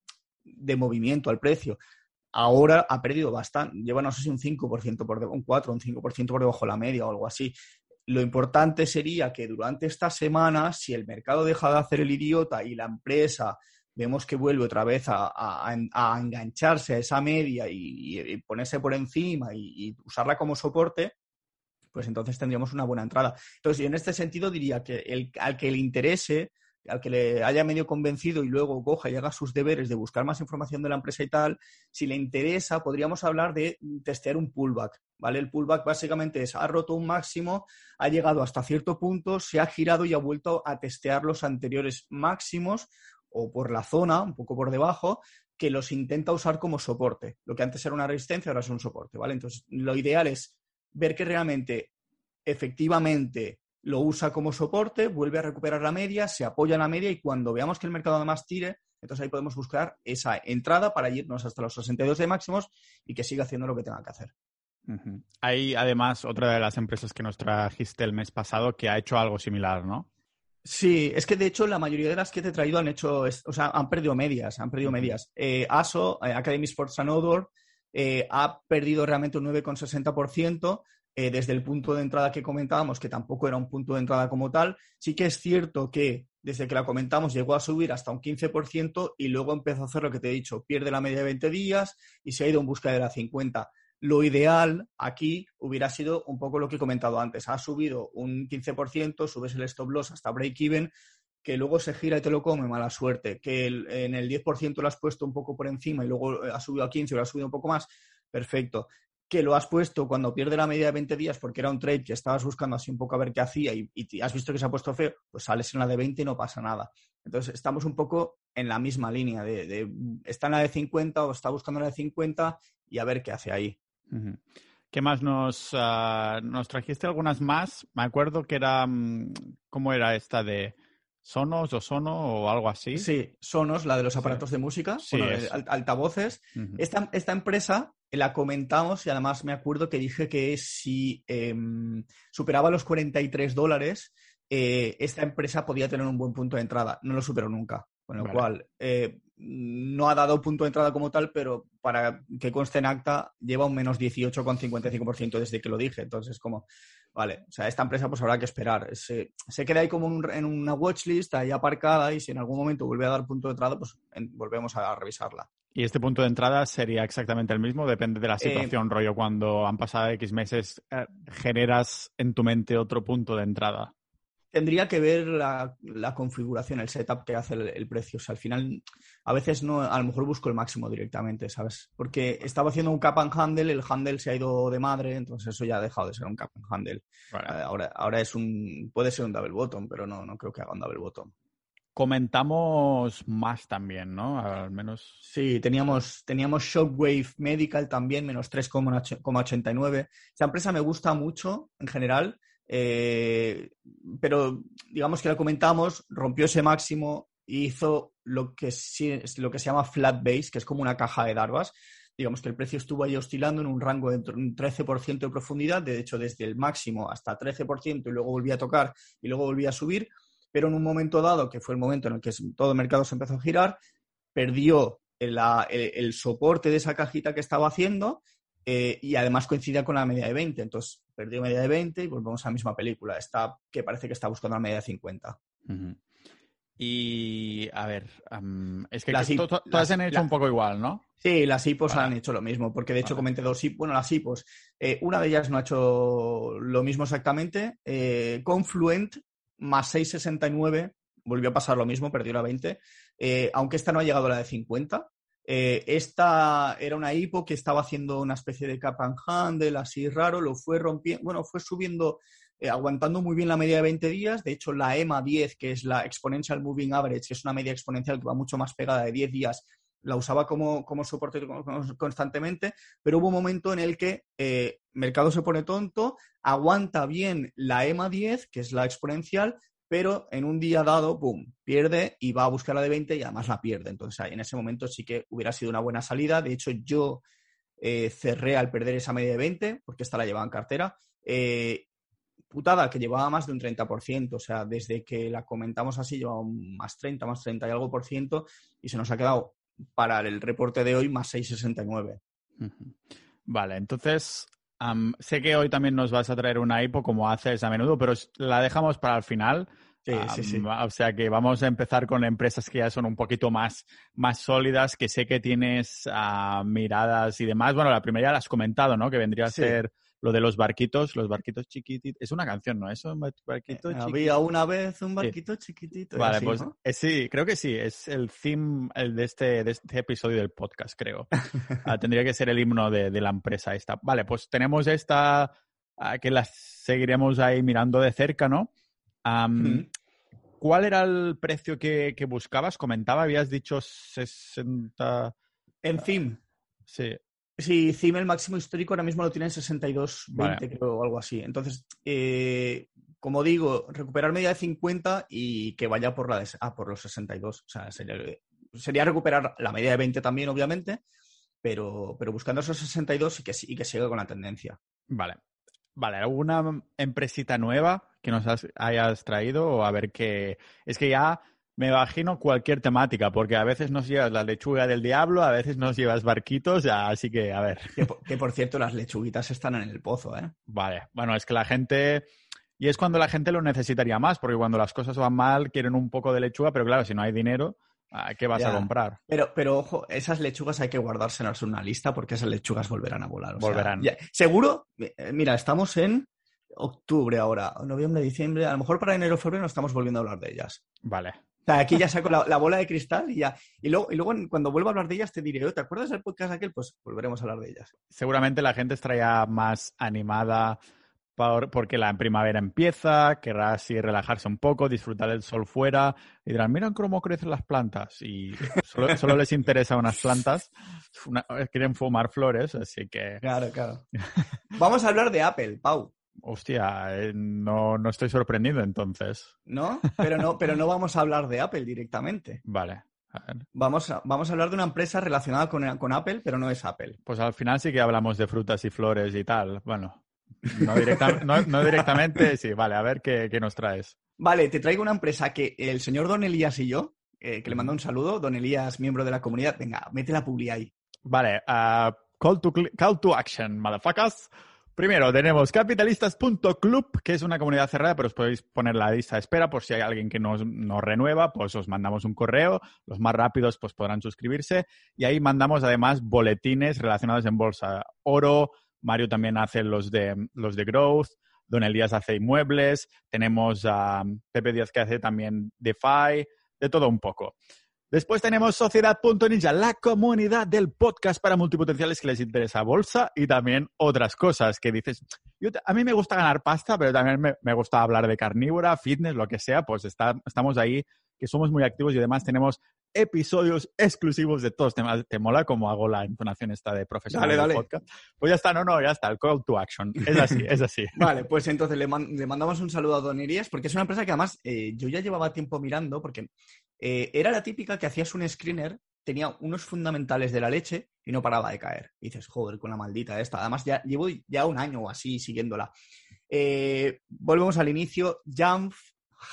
movimiento al precio. Ahora ha perdido bastante, lleva no sé si un 5% por un 4, un 5% por debajo de la media o algo así. Lo importante sería que durante esta semana, si el mercado deja de hacer el idiota y la empresa vemos que vuelve otra vez a, engancharse a esa media y, ponerse por encima y, usarla como soporte, pues entonces tendríamos una buena entrada. Entonces, en este sentido diría que el, al que le interese, al que le haya medio convencido y luego coja y haga sus deberes de buscar más información de la empresa y tal, si le interesa, podríamos hablar de testear un pullback, ¿vale? El pullback básicamente es, ha roto un máximo, ha llegado hasta cierto punto, se ha girado y ha vuelto a testear los anteriores máximos o por la zona, un poco por debajo, que los intenta usar como soporte. Lo que antes era una resistencia, ahora es un soporte, ¿vale? Entonces, lo ideal es ver que realmente, efectivamente, lo usa como soporte, vuelve a recuperar la media, se apoya en la media y cuando veamos que el mercado además tire, entonces ahí podemos buscar esa entrada para irnos hasta los 62 de máximos y que siga haciendo lo que tenga que hacer. Hay además otra de las empresas que nos trajiste el mes pasado que ha hecho algo similar, ¿no? Sí, es que de hecho la mayoría de las que te he traído han hecho, o sea, han perdido medias, han perdido medias. Eh, ASO, eh, Academy Sports and Outdoor, eh, ha perdido realmente un 9,60%. Eh, desde el punto de entrada que comentábamos, que tampoco era un punto de entrada como tal, sí que es cierto que desde que la comentamos llegó a subir hasta un 15% y luego empezó a hacer lo que te he dicho, pierde la media de 20 días y se ha ido en busca de la 50. Lo ideal aquí hubiera sido un poco lo que he comentado antes. Ha subido un 15%, subes el stop loss hasta break-even, que luego se gira y te lo come, mala suerte. Que en el 10% lo has puesto un poco por encima y luego ha subido a 15 o lo has subido un poco más, perfecto que lo has puesto cuando pierde la media de 20 días porque era un trade que estabas buscando así un poco a ver qué hacía y, has visto que se ha puesto feo, pues sales en la de 20 y no pasa nada. Entonces estamos un poco en la misma línea de, está en la de 50 o está buscando la de 50 y a ver qué hace ahí. ¿Qué más nos, ah, nos trajiste algunas más? Me acuerdo que era, mm, ¿cómo era esta de Sonos o Sono o algo así? Sí, Sonos, la de los aparatos de música, altavoces. esta, esta empresa la comentamos y además me acuerdo que dije que si em, superaba los 43 dólares, eh, esta empresa podía tener un buen punto de entrada. No lo superó nunca. Con lo cual, eh, no ha dado punto de entrada como tal, pero para que conste en acta, lleva un menos 18,55% desde que lo dije. Entonces, como, vale, o sea, esta empresa pues habrá que esperar. Se, queda ahí como en una watchlist, ahí aparcada, y si en algún momento vuelve a dar punto de entrada, pues volvemos a revisarla. ¿Y este punto de entrada sería exactamente el mismo? Depende de la eh, situación, rollo, cuando han pasado X meses, eh, generas en tu mente otro punto de entrada. Tendría que ver la, configuración, el setup que hace el, precio. O sea, al final, a veces no, a lo mejor busco el máximo directamente, ¿sabes? Porque estaba haciendo un cap and handle, el handle se ha ido de madre, entonces eso ya ha dejado de ser un cap and handle. Eh, ahora, ahora es un, puede ser un double bottom, pero no, no creo que haga un double bottom comentamos más también, ¿no? Al menos. Sí, teníamos, teníamos Shockwave Medical también, menos 3,89. Esta empresa me gusta mucho en general, eh, pero digamos que la comentamos, rompió ese máximo e hizo lo que, lo que se llama flat base, que es como una caja de darvas. Digamos que el precio estuvo ahí oscilando en un rango de un 13% de profundidad, de hecho desde el máximo hasta 13% y luego volvía a tocar y luego volvía a subir pero en un momento dado, que fue el momento en el que todo el mercado se empezó a girar, perdió el, soporte de esa cajita que estaba haciendo eh, y además coincidía con la media de 20. Entonces, perdió media de 20 y volvemos a la misma película. Está, que parece que está buscando la media de 50. Y, a ver, es que todas han hecho un poco igual, ¿no? Sí, las HIPOS han hecho lo mismo, porque de hecho comenté dos HIPOS. Bueno, las HIPOS, eh, una de ellas no ha hecho lo mismo exactamente. Eh, Confluent más 6,69, volvió a pasar lo mismo, perdió la 20, eh, aunque esta no ha llegado a la de 50. Eh, esta era una hipo que estaba haciendo una especie de cap and handle así raro, lo fue rompiendo, bueno, fue subiendo, eh, aguantando muy bien la media de 20 días. De hecho, la EMA 10, que es la Exponential Moving Average, que es una media exponencial que va mucho más pegada de 10 días, la usaba como, como soporte constantemente, pero hubo un momento en el que eh, mercado se pone tonto, aguanta bien la EMA 10, que es la exponencial, pero en un día dado, ¡pum!, pierde y va a buscar la de 20 y además la pierde. Entonces, en ese momento sí que hubiera sido una buena salida. De hecho, yo eh, cerré al perder esa media de 20, porque esta la llevaba en cartera. Eh, putada, que llevaba más de un 30%, o sea, desde que la comentamos así llevaba más 30, más 30 y algo por ciento, y se nos ha quedado para el reporte de hoy más 6,69. Vale, entonces sé que hoy también nos vas a traer una IPO como haces a menudo, pero la dejamos para el final. Sí, sí, sí. O sea que vamos a empezar con empresas que ya son un poquito más, más sólidas, que sé que tienes uh, miradas y demás. Bueno, la primera ya la has comentado, ¿no? Que vendría a ser lo de los barquitos, los barquitos chiquititos. Es una canción, ¿no? Eso, barquito eh, Había una vez un barquito chiquitito. Vale, pues eh, sí, creo que sí. Es el theme el de, este, de este episodio del podcast, creo. Ah, tendría que ser el himno de, la empresa esta. Vale, pues tenemos esta ah, que la seguiremos ahí mirando de cerca, ¿no? ¿Cuál era el precio que, que, buscabas? Comentaba, habías dicho 60... En theme. Sí. Sí, CIM el máximo histórico ahora mismo lo tiene en 62.20, creo, o algo así. Entonces, eh, como digo, recuperar media de 50 y que vaya por, la ah, por los 62. O sea, sería, recuperar la media de 20 también, obviamente, pero, pero buscando esos 62 y que, y que siga con la tendencia. Vale. Vale, ¿alguna empresita nueva que nos hayas traído? O a ver qué. Es que ya me imagino cualquier temática, porque a veces nos llevas la lechuga del diablo, a veces nos llevas barquitos, así que a ver. Que por, cierto, las lechuguitas están en el pozo, ¿eh? Vale, bueno, es que la gente... Y es cuando la gente lo necesitaría más, porque cuando las cosas van mal quieren un poco de lechuga, pero claro, si no hay dinero, ¿qué vas a comprar? Pero, pero ojo, esas lechugas hay que guardárselas en una lista porque esas lechugas volverán a volar. volverán. seguro, eh, mira, estamos en octubre ahora, noviembre, diciembre, a lo mejor para enero, febrero no estamos volviendo a hablar de ellas. Vale. O sea, aquí ya saco la, bola de cristal y ya. Y luego, y luego cuando vuelva a hablar de ellas te diré, ¿te acuerdas del podcast aquel? Pues volveremos a hablar de ellas. Seguramente la gente estaría más animada porque la primavera empieza, querrá así relajarse un poco, disfrutar del sol fuera y dirán, miren cómo crecen las plantas y solo, les interesa unas plantas, quieren fumar flores, así que... Claro, claro. Vamos a hablar de Apple, Pau. Hostia, eh, no, no estoy sorprendido entonces. ¿No? Pero no, pero no vamos a hablar de Apple directamente. Vale. Vamos a, vamos a hablar de una empresa relacionada con, con, Apple, pero no es Apple. Pues al final sí que hablamos de frutas y flores y tal. Bueno, no, directamente, sí. Vale, a ver qué, nos traes. Vale, te traigo una empresa que el señor Don Elías y yo, eh, que le mando un saludo, Don Elías, miembro de la comunidad, venga, mete la publi ahí. Vale, uh, call, to, call to action, motherfuckers. Primero, tenemos capitalistas.club, que es una comunidad cerrada, pero os podéis poner la lista de espera por si hay alguien que nos, nos, renueva, pues os mandamos un correo. Los más rápidos pues podrán suscribirse. Y ahí mandamos además boletines relacionados en bolsa. Oro, Mario también hace los de, los de Growth, Don Elías hace inmuebles, tenemos a Pepe Díaz que hace también DeFi, de todo un poco. Después tenemos Sociedad.ninja, la comunidad del podcast para multipotenciales que les interesa bolsa y también otras cosas que dices, a mí me gusta ganar pasta, pero también me, gusta hablar de carnívora, fitness, lo que sea, pues estamos ahí, que somos muy activos y además tenemos episodios exclusivos de todos temas. ¿Te mola como hago la entonación esta de profesional dale, dale. podcast? Pues ya está, no, no, ya está, el call to action. Es así, es así. Vale, pues entonces le, mandamos un saludo a Don Irías porque es una empresa que además eh, yo ya llevaba tiempo mirando porque eh, era la típica que hacías un screener, tenía unos fundamentales de la leche y no paraba de caer. Y dices, joder, con la maldita esta. Además, ya llevo ya un año o así siguiéndola. Eh, volvemos al inicio. Jamf,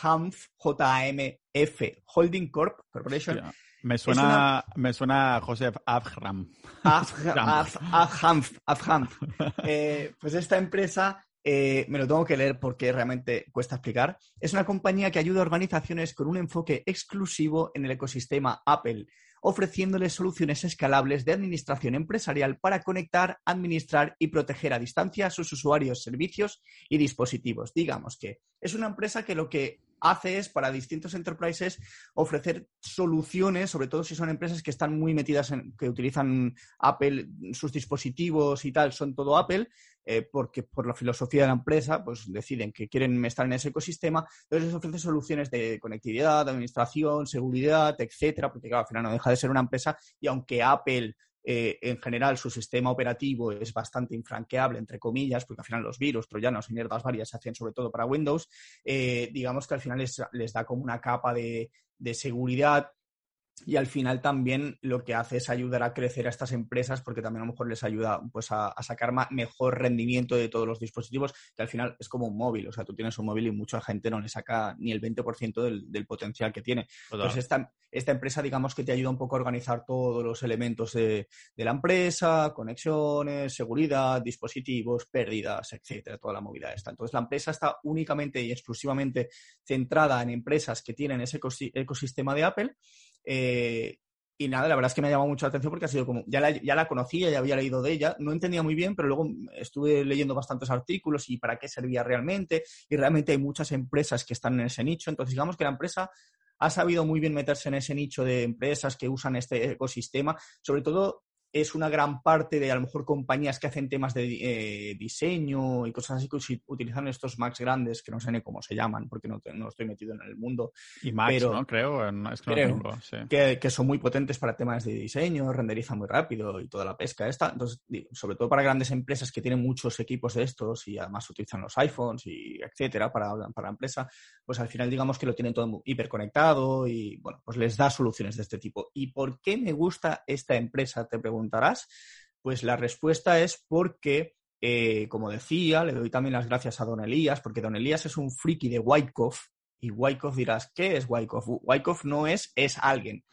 Hamf, J-A-M-F, Holding Corp, Corporation. Me suena, me suena a Joseph Afram. Afhamf, Afhamf. Eh, pues esta empresa eh, me lo tengo que leer porque realmente cuesta explicar. Es una compañía que ayuda a organizaciones con un enfoque exclusivo en el ecosistema Apple, ofreciéndoles soluciones escalables de administración empresarial para conectar, administrar y proteger a distancia a sus usuarios, servicios y dispositivos. Digamos que es una empresa que lo que hace es para distintos enterprises ofrecer soluciones, sobre todo si son empresas que están muy metidas en, que utilizan Apple, sus dispositivos y tal, son todo Apple, eh, porque por la filosofía de la empresa, pues deciden que quieren estar en ese ecosistema, entonces les ofrece soluciones de conectividad, administración, seguridad, etcétera, porque claro, al final no deja de ser una empresa y aunque Apple eh, en general su sistema operativo es bastante infranqueable, entre comillas, porque al final los virus, troyanos y mierdas varias se hacen sobre todo para Windows, eh, digamos que al final les, da como una capa de, de seguridad y al final también lo que hace es ayudar a crecer a estas empresas porque también a lo mejor les ayuda pues a, sacar mejor rendimiento de todos los dispositivos que al final es como un móvil, o sea, tú tienes un móvil y mucha gente no le saca ni el 20% del, del, potencial que tiene. Entonces esta, esta, empresa digamos que te ayuda un poco a organizar todos los elementos de, de la empresa, conexiones, seguridad, dispositivos, pérdidas, etcétera, toda la movida esta. Entonces la empresa está únicamente y exclusivamente centrada en empresas que tienen ese ecosistema de Apple eh, y nada, la verdad es que me ha llamado mucho la atención porque ha sido como, ya la, ya la conocía, ya había leído de ella, no entendía muy bien, pero luego estuve leyendo bastantes artículos y para qué servía realmente. Y realmente hay muchas empresas que están en ese nicho. Entonces, digamos que la empresa ha sabido muy bien meterse en ese nicho de empresas que usan este ecosistema, sobre todo es una gran parte de a lo mejor compañías que hacen temas de eh, diseño y cosas así que utilizan estos Macs grandes, que no sé ni cómo se llaman, porque no, no estoy metido en el mundo. Y Macs, pero, ¿no? Creo, es que, creo que, que, son muy potentes para temas de diseño, renderizan muy rápido y toda la pesca esta. Entonces, sobre todo para grandes empresas que tienen muchos equipos de estos y además utilizan los iPhones y etcétera para, para la empresa, pues al final digamos que lo tienen todo hiperconectado y bueno, pues les da soluciones de este tipo. ¿Y por qué me gusta esta empresa? Te pregunto preguntarás, pues la respuesta es porque, eh, como decía, le doy también las gracias a Don Elías, porque Don Elías es un friki de Wyckoff, y Wyckoff dirás, ¿qué es Wyckoff? Wyckoff no es, es alguien.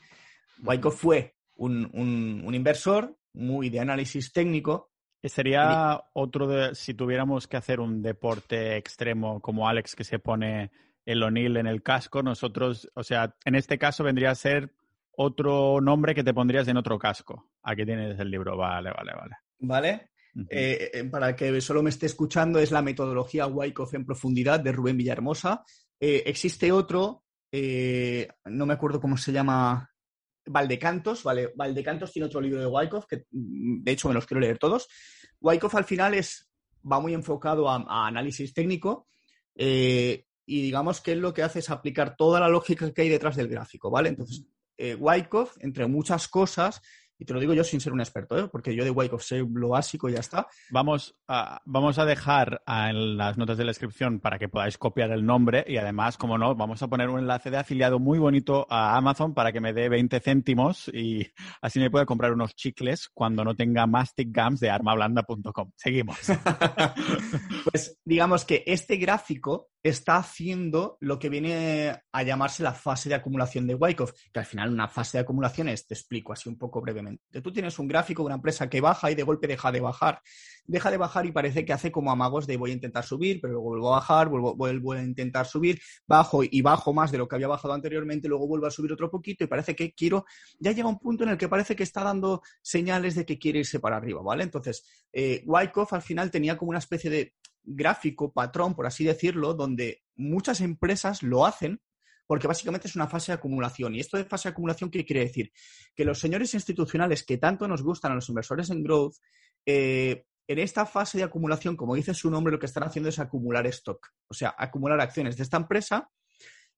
Wyckoff fue un, un, inversor muy de análisis técnico. Sería otro de, si tuviéramos que hacer un deporte extremo como Alex que se pone el O'Neill en el casco, nosotros, o sea, en este caso vendría a ser otro nombre que te pondrías en otro casco. Aquí tienes el libro, vale, vale, vale. Vale. Eh, eh, para que solo me esté escuchando, es la metodología Wyckoff en profundidad de Rubén Villahermosa. Eh, existe otro, no me acuerdo cómo se llama, Valdecantos, vale, Valdecantos tiene otro libro de Wyckoff, que mm, de hecho me los quiero leer todos. Wyckoff al final es, va muy enfocado a, a análisis técnico y digamos que él lo que hace es aplicar toda la lógica que hay detrás del gráfico, ¿vale? Entonces, eh, Wyckoff, entre muchas cosas, y te lo digo yo sin ser un experto, ¿eh? porque yo de Wyckoff sé lo básico y ya está. Vamos a, vamos a dejar en las notas de la descripción para que podáis copiar el nombre y además, como no, vamos a poner un enlace de afiliado muy bonito a Amazon para que me dé 20 céntimos y así me pueda comprar unos chicles cuando no tenga mastic gums de armablanda.com. Seguimos. pues digamos que este gráfico está haciendo lo que viene a llamarse la fase de acumulación de Wyckoff, que al final una fase de acumulación es, te explico así un poco brevemente. Tú tienes un gráfico de una empresa que baja y de golpe deja de bajar. Deja de bajar y parece que hace como amagos de voy a intentar subir, pero luego vuelvo a bajar, vuelvo, vuelvo a intentar subir, bajo y bajo más de lo que había bajado anteriormente, luego vuelvo a subir otro poquito y parece que quiero, ya llega un punto en el que parece que está dando señales de que quiere irse para arriba, ¿vale? Entonces, eh, Wyckoff al final tenía como una especie de gráfico, patrón, por así decirlo, donde muchas empresas lo hacen porque básicamente es una fase de acumulación. ¿Y esto de fase de acumulación qué quiere decir? Que los señores institucionales que tanto nos gustan a los inversores en growth, eh, en esta fase de acumulación, como dice su nombre, lo que están haciendo es acumular stock, o sea, acumular acciones de esta empresa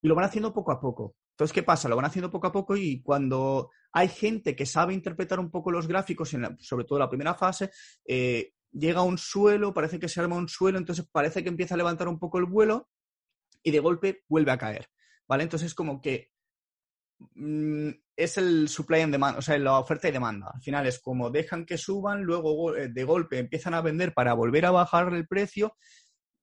y lo van haciendo poco a poco. Entonces, ¿qué pasa? Lo van haciendo poco a poco y cuando hay gente que sabe interpretar un poco los gráficos, en sobre todo la primera fase, eh, llega a un suelo, parece que se arma un suelo, entonces parece que empieza a levantar un poco el vuelo y de golpe vuelve a caer, ¿vale? Entonces como que mm, es el supply and demand, o sea, la oferta y demanda. Al final es como dejan que suban, luego eh, de golpe empiezan a vender para volver a bajar el precio.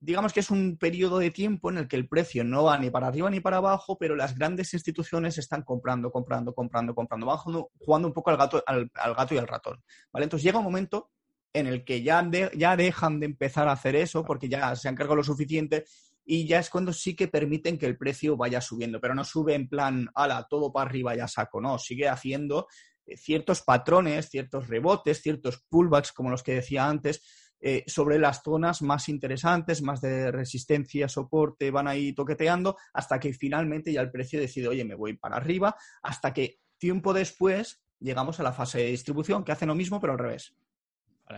Digamos que es un periodo de tiempo en el que el precio no va ni para arriba ni para abajo, pero las grandes instituciones están comprando, comprando, comprando, comprando, van jugando, un poco al gato, al, al gato y al ratón. ¿vale? Entonces llega un momento en el que ya, ya dejan de empezar a hacer eso porque ya se han cargado lo suficiente y ya es cuando sí que permiten que el precio vaya subiendo, pero no sube en plan, ala, todo para arriba ya saco, no, sigue haciendo eh, ciertos patrones, ciertos rebotes, ciertos pullbacks, como los que decía antes, eh, sobre las zonas más interesantes, más de resistencia, soporte, van ahí toqueteando, hasta que finalmente ya el precio decide, oye, me voy para arriba, hasta que tiempo después llegamos a la fase de distribución, que hace lo mismo, pero al revés.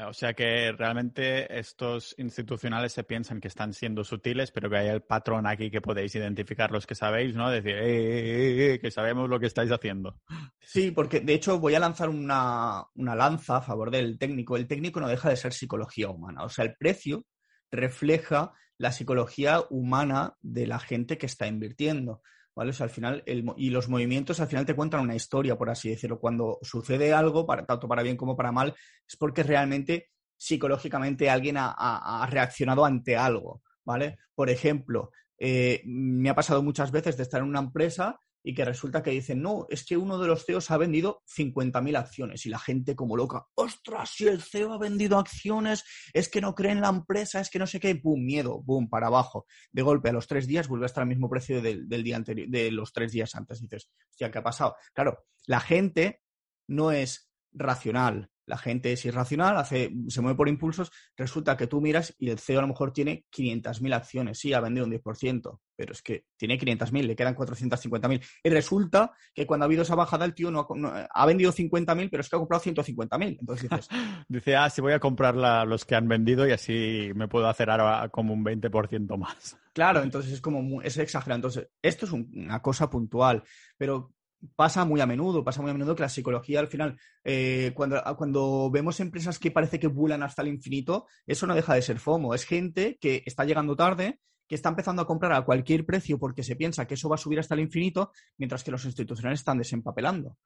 O sea que realmente estos institucionales se piensan que están siendo sutiles, pero que hay el patrón aquí que podéis identificar los que sabéis, ¿no? Decir, eh, eh, eh, que sabemos lo que estáis haciendo. Sí, porque de hecho voy a lanzar una, una lanza a favor del técnico. El técnico no deja de ser psicología humana. O sea, el precio refleja la psicología humana de la gente que está invirtiendo. ¿Vale? O sea, al final, y los movimientos al final te cuentan una historia, por así decirlo. Cuando sucede algo, para, tanto para bien como para mal, es porque realmente psicológicamente alguien ha, reaccionado ante algo, ¿vale? Por ejemplo, eh, me ha pasado muchas veces de estar en una empresa y que resulta que dicen, no, es que uno de los CEOs ha vendido 50.000 acciones y la gente como loca, ostras, si el CEO ha vendido acciones, es que no cree en la empresa, es que no sé qué, pum, miedo, boom, para abajo. De golpe, a los tres días vuelve a estar al mismo precio del, del día anterior, de los tres días antes. dices, hostia, ¿qué ha pasado? Claro, la gente no es racional, la gente es irracional, hace, se mueve por impulsos, resulta que tú miras y el CEO a lo mejor tiene 500.000 acciones, sí, ha vendido un 10%, pero es que tiene 500.000, le quedan 450.000. Y resulta que cuando ha habido esa bajada el tío no ha, vendido 50.000, pero es que ha comprado 150.000. Entonces dices... Dice, ah, sí voy a comprar los que han vendido y así me puedo hacer ahora como un 20% más. Claro, entonces es como, es exagerado. Entonces, esto es una cosa puntual, pero pasa muy a menudo, pasa muy a menudo que la psicología al final, eh, cuando, cuando vemos empresas que parece que vuelan hasta el infinito, eso no deja de ser FOMO. Es gente que está llegando tarde, que está empezando a comprar a cualquier precio porque se piensa que eso va a subir hasta el infinito, mientras que los institucionales están desempapelando.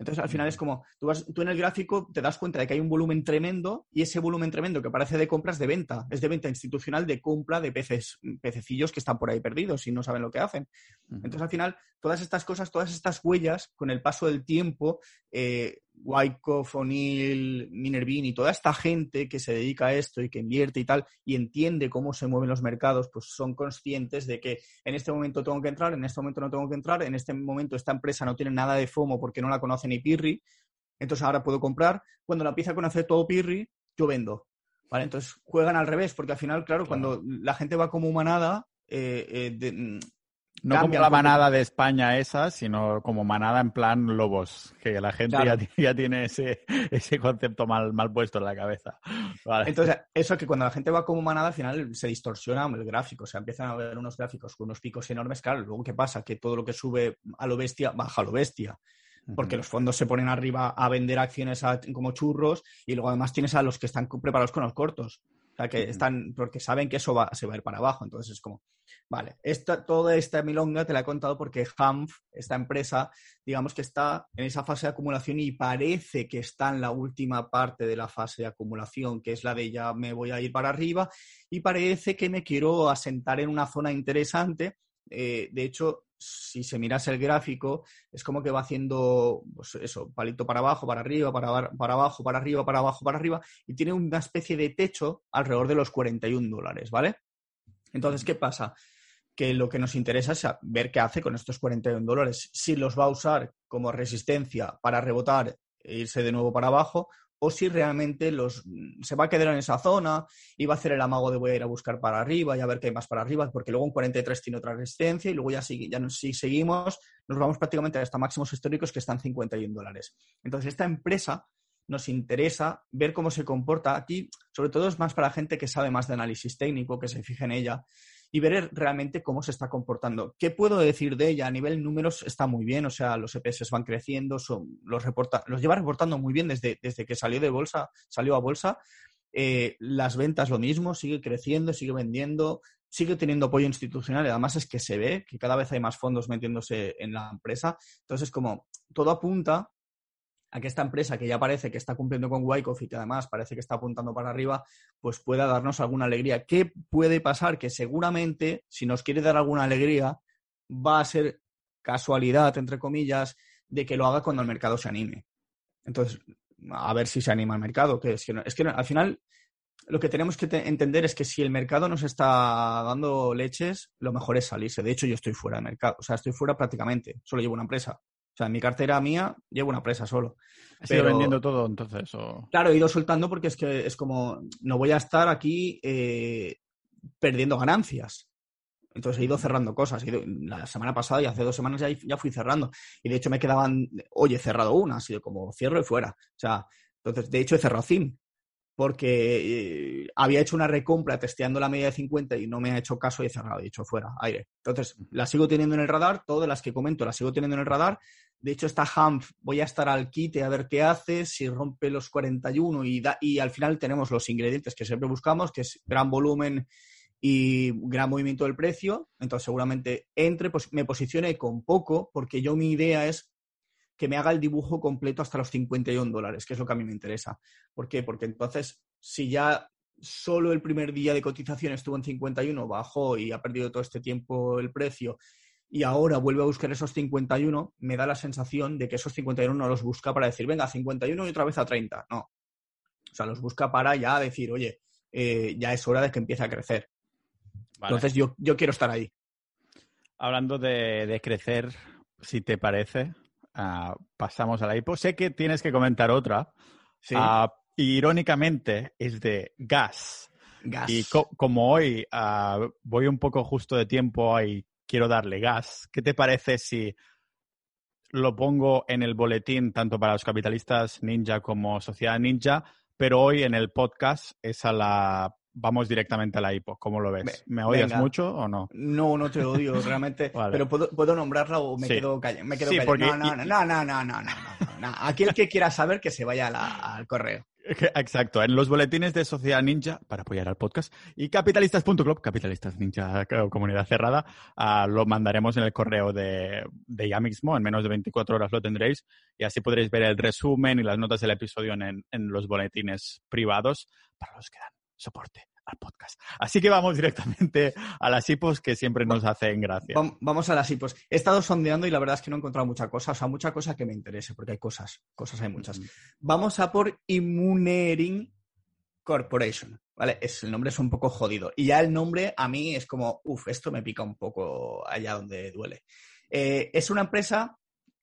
Entonces, al final es como, tú, vas, tú en el gráfico te das cuenta de que hay un volumen tremendo y ese volumen tremendo que parece de compras de venta, es de venta institucional de compra de peces, pececillos que están por ahí perdidos y no saben lo que hacen. Entonces, al final, todas estas cosas, todas estas huellas, con el paso del tiempo, eh, Wyckoff, O'Neill, Minervini, toda esta gente que se dedica a esto y que invierte y tal, y entiende cómo se mueven los mercados, pues son conscientes de que en este momento tengo que entrar, en este momento no tengo que entrar, en este momento esta empresa no tiene nada de FOMO porque no la conoce ni Pirri, entonces ahora puedo comprar. Cuando la empieza a conocer todo Pirri, yo vendo. ¿Vale? Entonces juegan al revés, porque al final, claro, cuando la gente va como manada, eh, eh, no como la manada de España esa, sino como manada en plan lobos, que la gente ya, tiene ese, ese concepto mal, mal puesto en la cabeza. Entonces, eso que cuando la gente va como manada, al final se distorsiona el gráfico, o sea, empiezan a ver unos gráficos con unos picos enormes, claro, luego ¿qué pasa? Que todo lo que sube a lo bestia, baja a lo bestia. Porque los fondos se ponen arriba a vender acciones como churros y luego además tienes a los que están preparados con los cortos que están, porque saben que eso va, se va a ir para abajo. Entonces es como, vale, esta, toda esta milonga te la he contado porque Hanf, esta empresa, digamos que está en esa fase de acumulación y parece que está en la última parte de la fase de acumulación, que es la de ya me voy a ir para arriba y parece que me quiero asentar en una zona interesante. Eh, de hecho, si se mirase el gráfico, es como que va haciendo, pues eso, palito para abajo, para arriba, para, para abajo, para arriba, para abajo, para arriba, y tiene una especie de techo alrededor de los 41 dólares, ¿vale? Entonces, ¿qué pasa? Que lo que nos interesa es ver qué hace con estos 41 dólares, si los va a usar como resistencia para rebotar e irse de nuevo para abajo, o si realmente los, se va a quedar en esa zona y va a hacer el amago de voy a ir a buscar para arriba y a ver qué hay más para arriba, porque luego un 43 tiene otra resistencia y luego ya, si, ya si seguimos, nos vamos prácticamente hasta máximos históricos que están 51 dólares. Entonces, esta empresa nos interesa ver cómo se comporta aquí, sobre todo es más para gente que sabe más de análisis técnico, que se fije en ella y ver realmente cómo se está comportando. ¿Qué puedo decir de ella? A nivel números está muy bien, o sea, los EPS van creciendo, son, los, reporta, los lleva reportando muy bien desde, desde que salió de bolsa, salió a bolsa. Eh, las ventas lo mismo, sigue creciendo, sigue vendiendo, sigue teniendo apoyo institucional y además es que se ve que cada vez hay más fondos metiéndose en la empresa. Entonces, como todo apunta a que esta empresa que ya parece que está cumpliendo con Wyckoff y que además parece que está apuntando para arriba, pues pueda darnos alguna alegría. ¿Qué puede pasar? Que seguramente, si nos quiere dar alguna alegría, va a ser casualidad, entre comillas, de que lo haga cuando el mercado se anime. Entonces, a ver si se anima el mercado. Que es, que es que al final lo que tenemos que entender es que si el mercado nos está dando leches, lo mejor es salirse. De hecho, yo estoy fuera del mercado. O sea, estoy fuera prácticamente. Solo llevo una empresa. O sea, en mi cartera mía llevo una presa solo. ¿Has ido vendiendo todo entonces? Claro, he ido soltando porque es que es como, no voy a estar aquí eh, perdiendo ganancias. Entonces he ido cerrando cosas. la semana pasada y hace dos semanas ya, fui cerrando. Y de hecho me quedaban, oye, he cerrado una, ha sido como cierro y fuera. O sea, entonces, de hecho he cerrado CIM porque eh, había hecho una recompra testeando la media de 50 y no me ha hecho caso y he cerrado, he dicho fuera, aire. Entonces, la sigo teniendo en el radar, todas las que comento las sigo teniendo en el radar. De hecho, esta Hanf, voy a estar al quite a ver qué hace, si rompe los 41 y, da, y al final tenemos los ingredientes que siempre buscamos, que es gran volumen y gran movimiento del precio. Entonces, seguramente entre, pues me posicione con poco, porque yo mi idea es que me haga el dibujo completo hasta los 51 dólares, que es lo que a mí me interesa. ¿Por qué? Porque entonces, si ya solo el primer día de cotización estuvo en 51, bajó y ha perdido todo este tiempo el precio, y ahora vuelve a buscar esos 51, me da la sensación de que esos 51 no los busca para decir, venga, 51 y otra vez a 30. No. O sea, los busca para ya decir, oye, eh, ya es hora de que empiece a crecer. Entonces, yo, yo quiero estar ahí. Hablando de, de crecer, si te parece, Ah, pasamos a la hipo. Sé que tienes que comentar otra. Ah, irónicamente, es de gas. Y como hoy ah, voy un poco justo de tiempo y quiero darle gas, ¿qué te parece si lo pongo en el boletín tanto para los capitalistas ninja como sociedad ninja, pero hoy en el podcast es a la vamos directamente a la hipo. ¿Cómo lo ves? ¿Me odias mucho o no? No, no te odio realmente. Pero ¿puedo, nombrarla o me quedo callado. Me quedo callado. No, no, no, no, no, no, no, Aquí el que quiera saber que se vaya al correo. Exacto, en los boletines de Sociedad Ninja, para apoyar al podcast, y capitalistas.club, capitalistas ninja comunidad cerrada, ah, lo mandaremos en el correo de, de, ya mismo, en menos de 24 horas lo tendréis, y así podréis ver el resumen y las notas del episodio en, en los boletines privados para los que dan soporte al podcast. Así que vamos directamente a las hipos que siempre nos hacen gracia. Vamos a las hipos. He estado sondeando y la verdad es que no he encontrado mucha cosa, o sea, mucha cosa que me interese, porque hay cosas, cosas hay muchas. Vamos a por Immunering Corporation, ¿vale? Es, el nombre es un poco jodido. Y ya el nombre a mí es como, uff, esto me pica un poco allá donde duele. Eh, es una empresa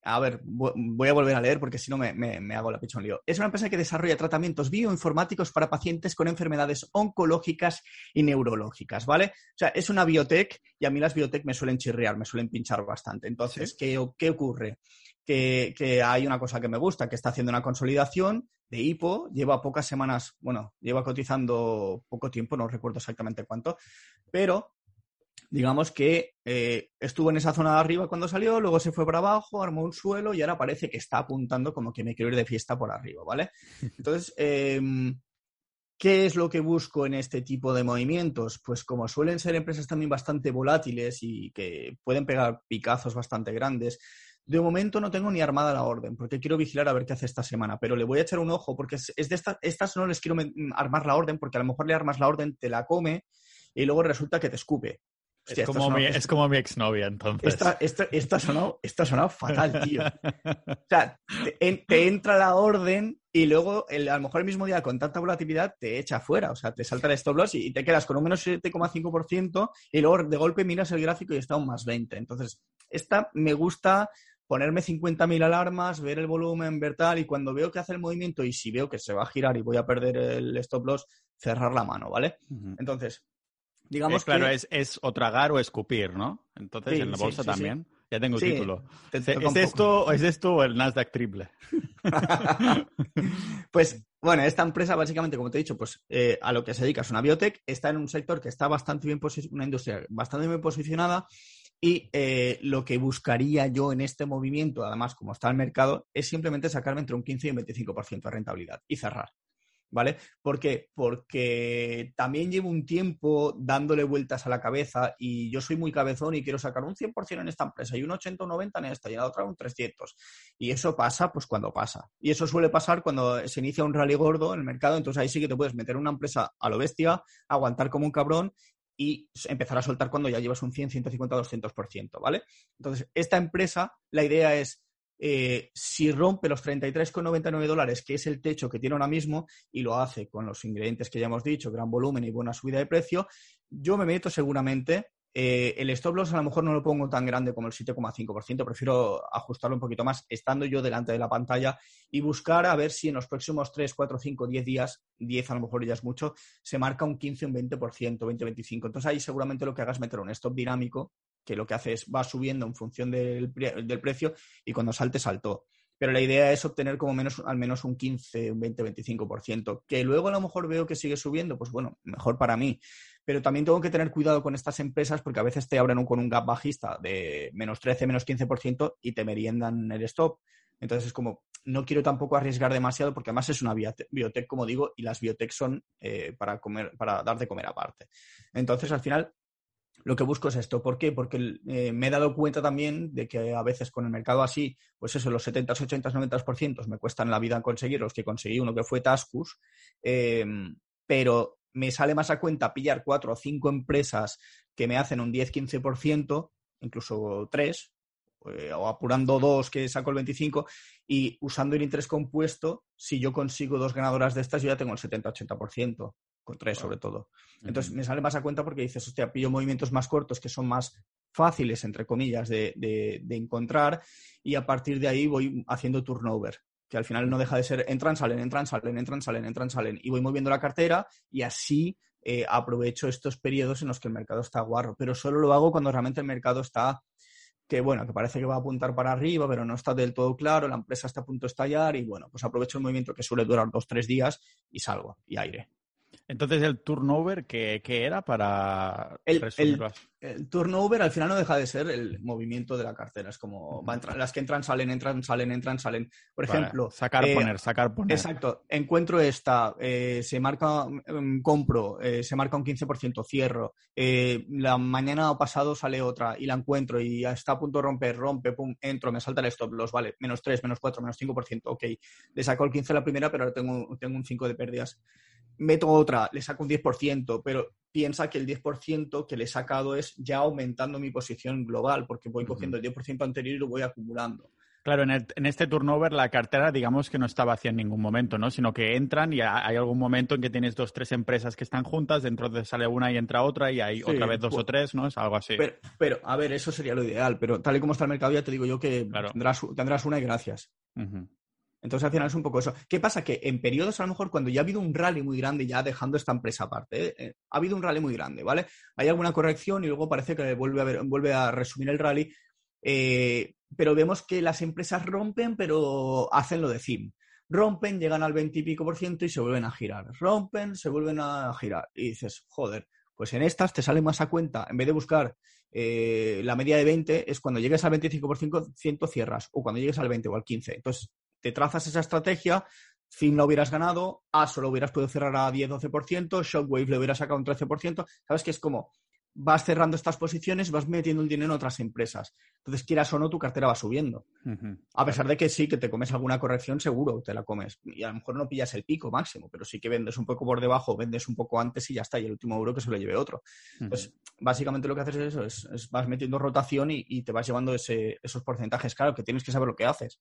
a ver, voy a volver a leer porque si no me, hago la pichón lío. Es una empresa que desarrolla tratamientos bioinformáticos para pacientes con enfermedades oncológicas y neurológicas, ¿vale? O sea, es una biotech y a mí las biotech me suelen chirriar, me suelen pinchar bastante. Entonces, ¿qué, ocurre? Que, que, hay una cosa que me gusta, que está haciendo una consolidación de hipo, lleva pocas semanas, bueno, lleva cotizando poco tiempo, no recuerdo exactamente cuánto, pero digamos que eh, estuvo en esa zona de arriba cuando salió, luego se fue para abajo, armó un suelo y ahora parece que está apuntando como que me quiero ir de fiesta por arriba, ¿vale? Entonces, em, ¿qué es lo que busco en este tipo de movimientos? Pues como suelen ser empresas también bastante volátiles y que pueden pegar picazos bastante grandes, de momento no tengo ni armada la orden, porque quiero vigilar a ver qué hace esta semana, pero le voy a echar un ojo, porque es, de estas, estas no les quiero armar la orden, porque a lo mejor le armas la orden, te la come y luego resulta que te escupe es, como mi, es, como mi, exnovia, entonces. Esto, ha sonado, fatal, tío. O sea, te, entra la orden y luego, el, a lo mejor el mismo día, con tanta volatilidad, te echa fuera. O sea, te salta el stop loss y, te quedas con un menos 7,5% y luego de golpe miras el gráfico y está un más 20. Entonces, esta me gusta ponerme 50.000 alarmas, ver el volumen, ver tal, y cuando veo que hace el movimiento y si veo que se va a girar y voy a perder el stop loss, cerrar la mano, ¿vale? Entonces, Digamos claro, es, es, o tragar o escupir, ¿no? Entonces, en la bolsa también. Ya tengo título. ¿Es, esto, ¿Es esto o el Nasdaq triple? pues, bueno, esta empresa, básicamente, como te he dicho, pues eh, a lo que se dedica es una biotech, está en un sector que está bastante bien posicionada, una industria bastante bien posicionada, y eh, lo que buscaría yo en este movimiento, además, como está el mercado, es simplemente sacarme entre un 15 y un 25% de rentabilidad y cerrar. ¿Vale? ¿Por qué? Porque también llevo un tiempo dándole vueltas a la cabeza y yo soy muy cabezón y quiero sacar un 100% en esta empresa y un 80 o 90 en esta y en la otra un 300. Y eso pasa pues cuando pasa. Y eso suele pasar cuando se inicia un rally gordo en el mercado, entonces ahí sí que te puedes meter una empresa a lo bestia, aguantar como un cabrón y empezar a soltar cuando ya llevas un 100, 150, 200%, ¿vale? Entonces, esta empresa, la idea es eh, si rompe los 33,99 dólares, que es el techo que tiene ahora mismo, y lo hace con los ingredientes que ya hemos dicho, gran volumen y buena subida de precio, yo me meto seguramente. Eh, el stop loss a lo mejor no lo pongo tan grande como el 7,5%, prefiero ajustarlo un poquito más estando yo delante de la pantalla y buscar a ver si en los próximos 3, 4, 5, 10 días, 10 a lo mejor ya es mucho, se marca un 15, un 20%, 20, 25%. Entonces ahí seguramente lo que hagas es meter un stop dinámico que lo que hace es va subiendo en función del, precio y cuando salte, saltó. pero la idea es obtener como menos, al menos un 15, un 20, 25%, que luego a lo mejor veo que sigue subiendo, pues bueno, mejor para mí. Pero también tengo que tener cuidado con estas empresas porque a veces te abren con un gap bajista de menos 13, menos 15% y te meriendan el stop. Entonces es como, no quiero tampoco arriesgar demasiado porque además es una biotech, como digo, y las biotech son eh, para, comer, para dar de comer aparte. Entonces, al final, lo que busco es esto. ¿Por qué? Porque eh, me he dado cuenta también de que a veces con el mercado así, pues eso, los 70, 80, 90% me cuestan la vida conseguir los que conseguí uno que fue Taskus, em, pero me sale más a cuenta pillar cuatro o cinco empresas que me hacen un 10-15%, incluso tres, eh, o apurando dos que saco el 25, y usando el interés compuesto, si yo consigo dos ganadoras de estas, yo ya tengo el 70-80% con tres sobre todo. Entonces me sale más a cuenta porque dices, hostia, pillo movimientos más cortos que son más fáciles, entre comillas, de, de, encontrar y a partir de ahí voy haciendo turnover, que al final no deja de ser entran, salen, entran, salen, entran, salen, entran, salen y voy moviendo la cartera y así eh, aprovecho estos periodos en los que el mercado está guarro, pero solo lo hago cuando realmente el mercado está que bueno, que parece que va a apuntar para arriba, pero no está del todo claro, la empresa está a punto de estallar y bueno, pues aprovecho el movimiento que suele durar dos, tres días y salgo y aire. Entonces, ¿el turnover qué, era para el, el, turnover al final no deja de ser el movimiento de la cartera. Es como las que entran, salen, entran, salen, entran, salen. Por ejemplo. Sacar, eh, poner, sacar, poner. Exacto. Encuentro esta, eh, se marca, mm, compro, eh, se marca un 15%, cierro. la mañana o pasado sale otra y la encuentro y está a punto de romper, rompe, pum, entro, me salta el stop loss, vale, menos 3, menos 4, menos 5%, ok. Le saco el 15 la primera, pero ahora tengo, tengo un 5 de pérdidas meto otra, le saco un 10%, pero piensa que el 10% que le he sacado es ya aumentando mi posición global, porque voy cogiendo el 10% anterior y lo voy acumulando. Claro, en, este turnover la cartera, digamos que no está vacía en ningún momento, ¿no? Sino que entran y hay algún momento en que tienes dos, tres empresas que están juntas, dentro de sale una y entra otra y hay otra vez dos o tres, ¿no? Es algo así. Pero, a ver, eso sería lo ideal, pero tal y como está el mercado ya te digo yo que tendrás, una y gracias. Entonces, al final es un poco eso. ¿Qué pasa? Que en periodos, a lo mejor, cuando ya ha habido un rally muy grande, ya dejando esta empresa aparte, ¿eh? Eh, ha habido un rally muy grande, ¿vale? Hay alguna corrección y luego parece que vuelve a, vuelve a resumir el rally, eh, pero vemos que las empresas rompen, pero hacen lo de CIM. Rompen, llegan al 20 y pico por ciento y se vuelven a girar. Rompen, se vuelven a girar. Y dices, joder, pues en estas te sale más a cuenta, en vez de buscar la media de 20, es cuando llegues al 25% cierras, o cuando llegues al 20 o al 15. Entonces, te trazas esa estrategia, fin lo hubieras ganado, A solo hubieras podido cerrar a 10-12%, Shockwave le hubieras sacado un 13%, sabes que es como vas cerrando estas posiciones, vas metiendo el dinero en otras empresas. Entonces, quieras o no, tu cartera va subiendo. A pesar de que sí, que te comes alguna corrección, seguro te la comes. Y a lo mejor no pillas el pico máximo, pero sí que vendes un poco por debajo, vendes un poco antes y ya está, y el último euro que se lo lleve otro. Pues básicamente lo que haces es eso, es, vas metiendo rotación y, te vas llevando esos porcentajes. Claro, que tienes que saber lo que haces.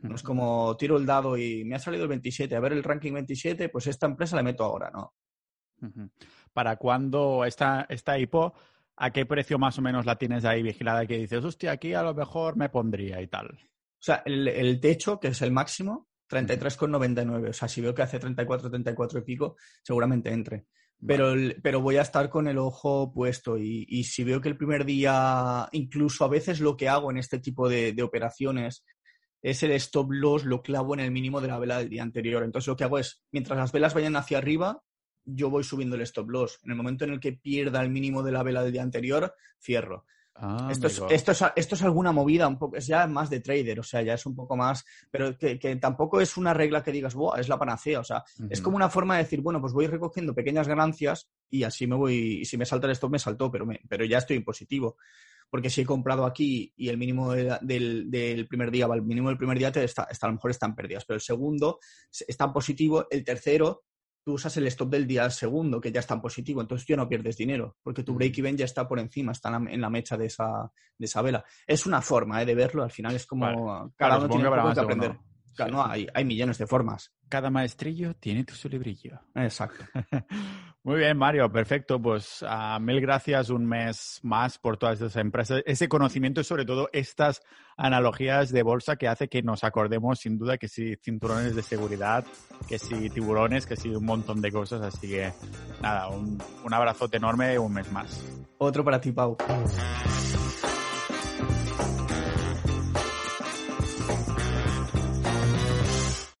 No es como tiro el dado y me ha salido el 27, a ver el ranking 27, pues esta empresa la meto ahora, ¿no? ¿Para cuándo esta, esta IPO, a qué precio más o menos la tienes ahí vigilada que dices, hostia, aquí a lo mejor me pondría y tal? O sea, el, techo, que es el máximo, 33,99. O sea, si veo que hace 34, 34 y pico, seguramente entre. Pero, pero voy a estar con el ojo puesto y, y, si veo que el primer día, incluso a veces lo que hago en este tipo de, de operaciones es el stop loss, lo clavo en el mínimo de la vela del día anterior. Entonces lo que hago es, mientras las velas vayan hacia arriba, yo voy subiendo el stop loss. En el momento en el que pierda el mínimo de la vela del día anterior, cierro. Ah, esto, es, esto, es, esto, es, alguna movida, un poco, es ya más de trader, o sea, ya es un poco más, pero que, tampoco es una regla que digas, Buah, es la panacea, o sea, es como una forma de decir, bueno, pues voy recogiendo pequeñas ganancias y así me voy, y si me salta el stop, me saltó, pero, pero ya estoy en positivo porque si he comprado aquí y el mínimo del, primer día, el mínimo del primer día te está, a lo mejor están perdidas, pero el segundo está en positivo, el tercero tú usas el stop del día segundo, que ya está en positivo, entonces ya no pierdes dinero, porque tu break-even ya está por encima, está en la, mecha de esa, de esa vela. Es una forma ¿eh? de verlo, al final es como cada uno tiene que aprender. No, hay, hay millones de formas. Cada maestrillo tiene su librillo. Exacto. Muy bien, Mario, perfecto. Pues uh, mil gracias un mes más por todas esas empresas, ese conocimiento y sobre todo estas analogías de bolsa que hace que nos acordemos sin duda que si cinturones de seguridad, que si tiburones, que si un montón de cosas. Así que nada, un, un abrazote enorme un mes más. Otro para ti, Pau.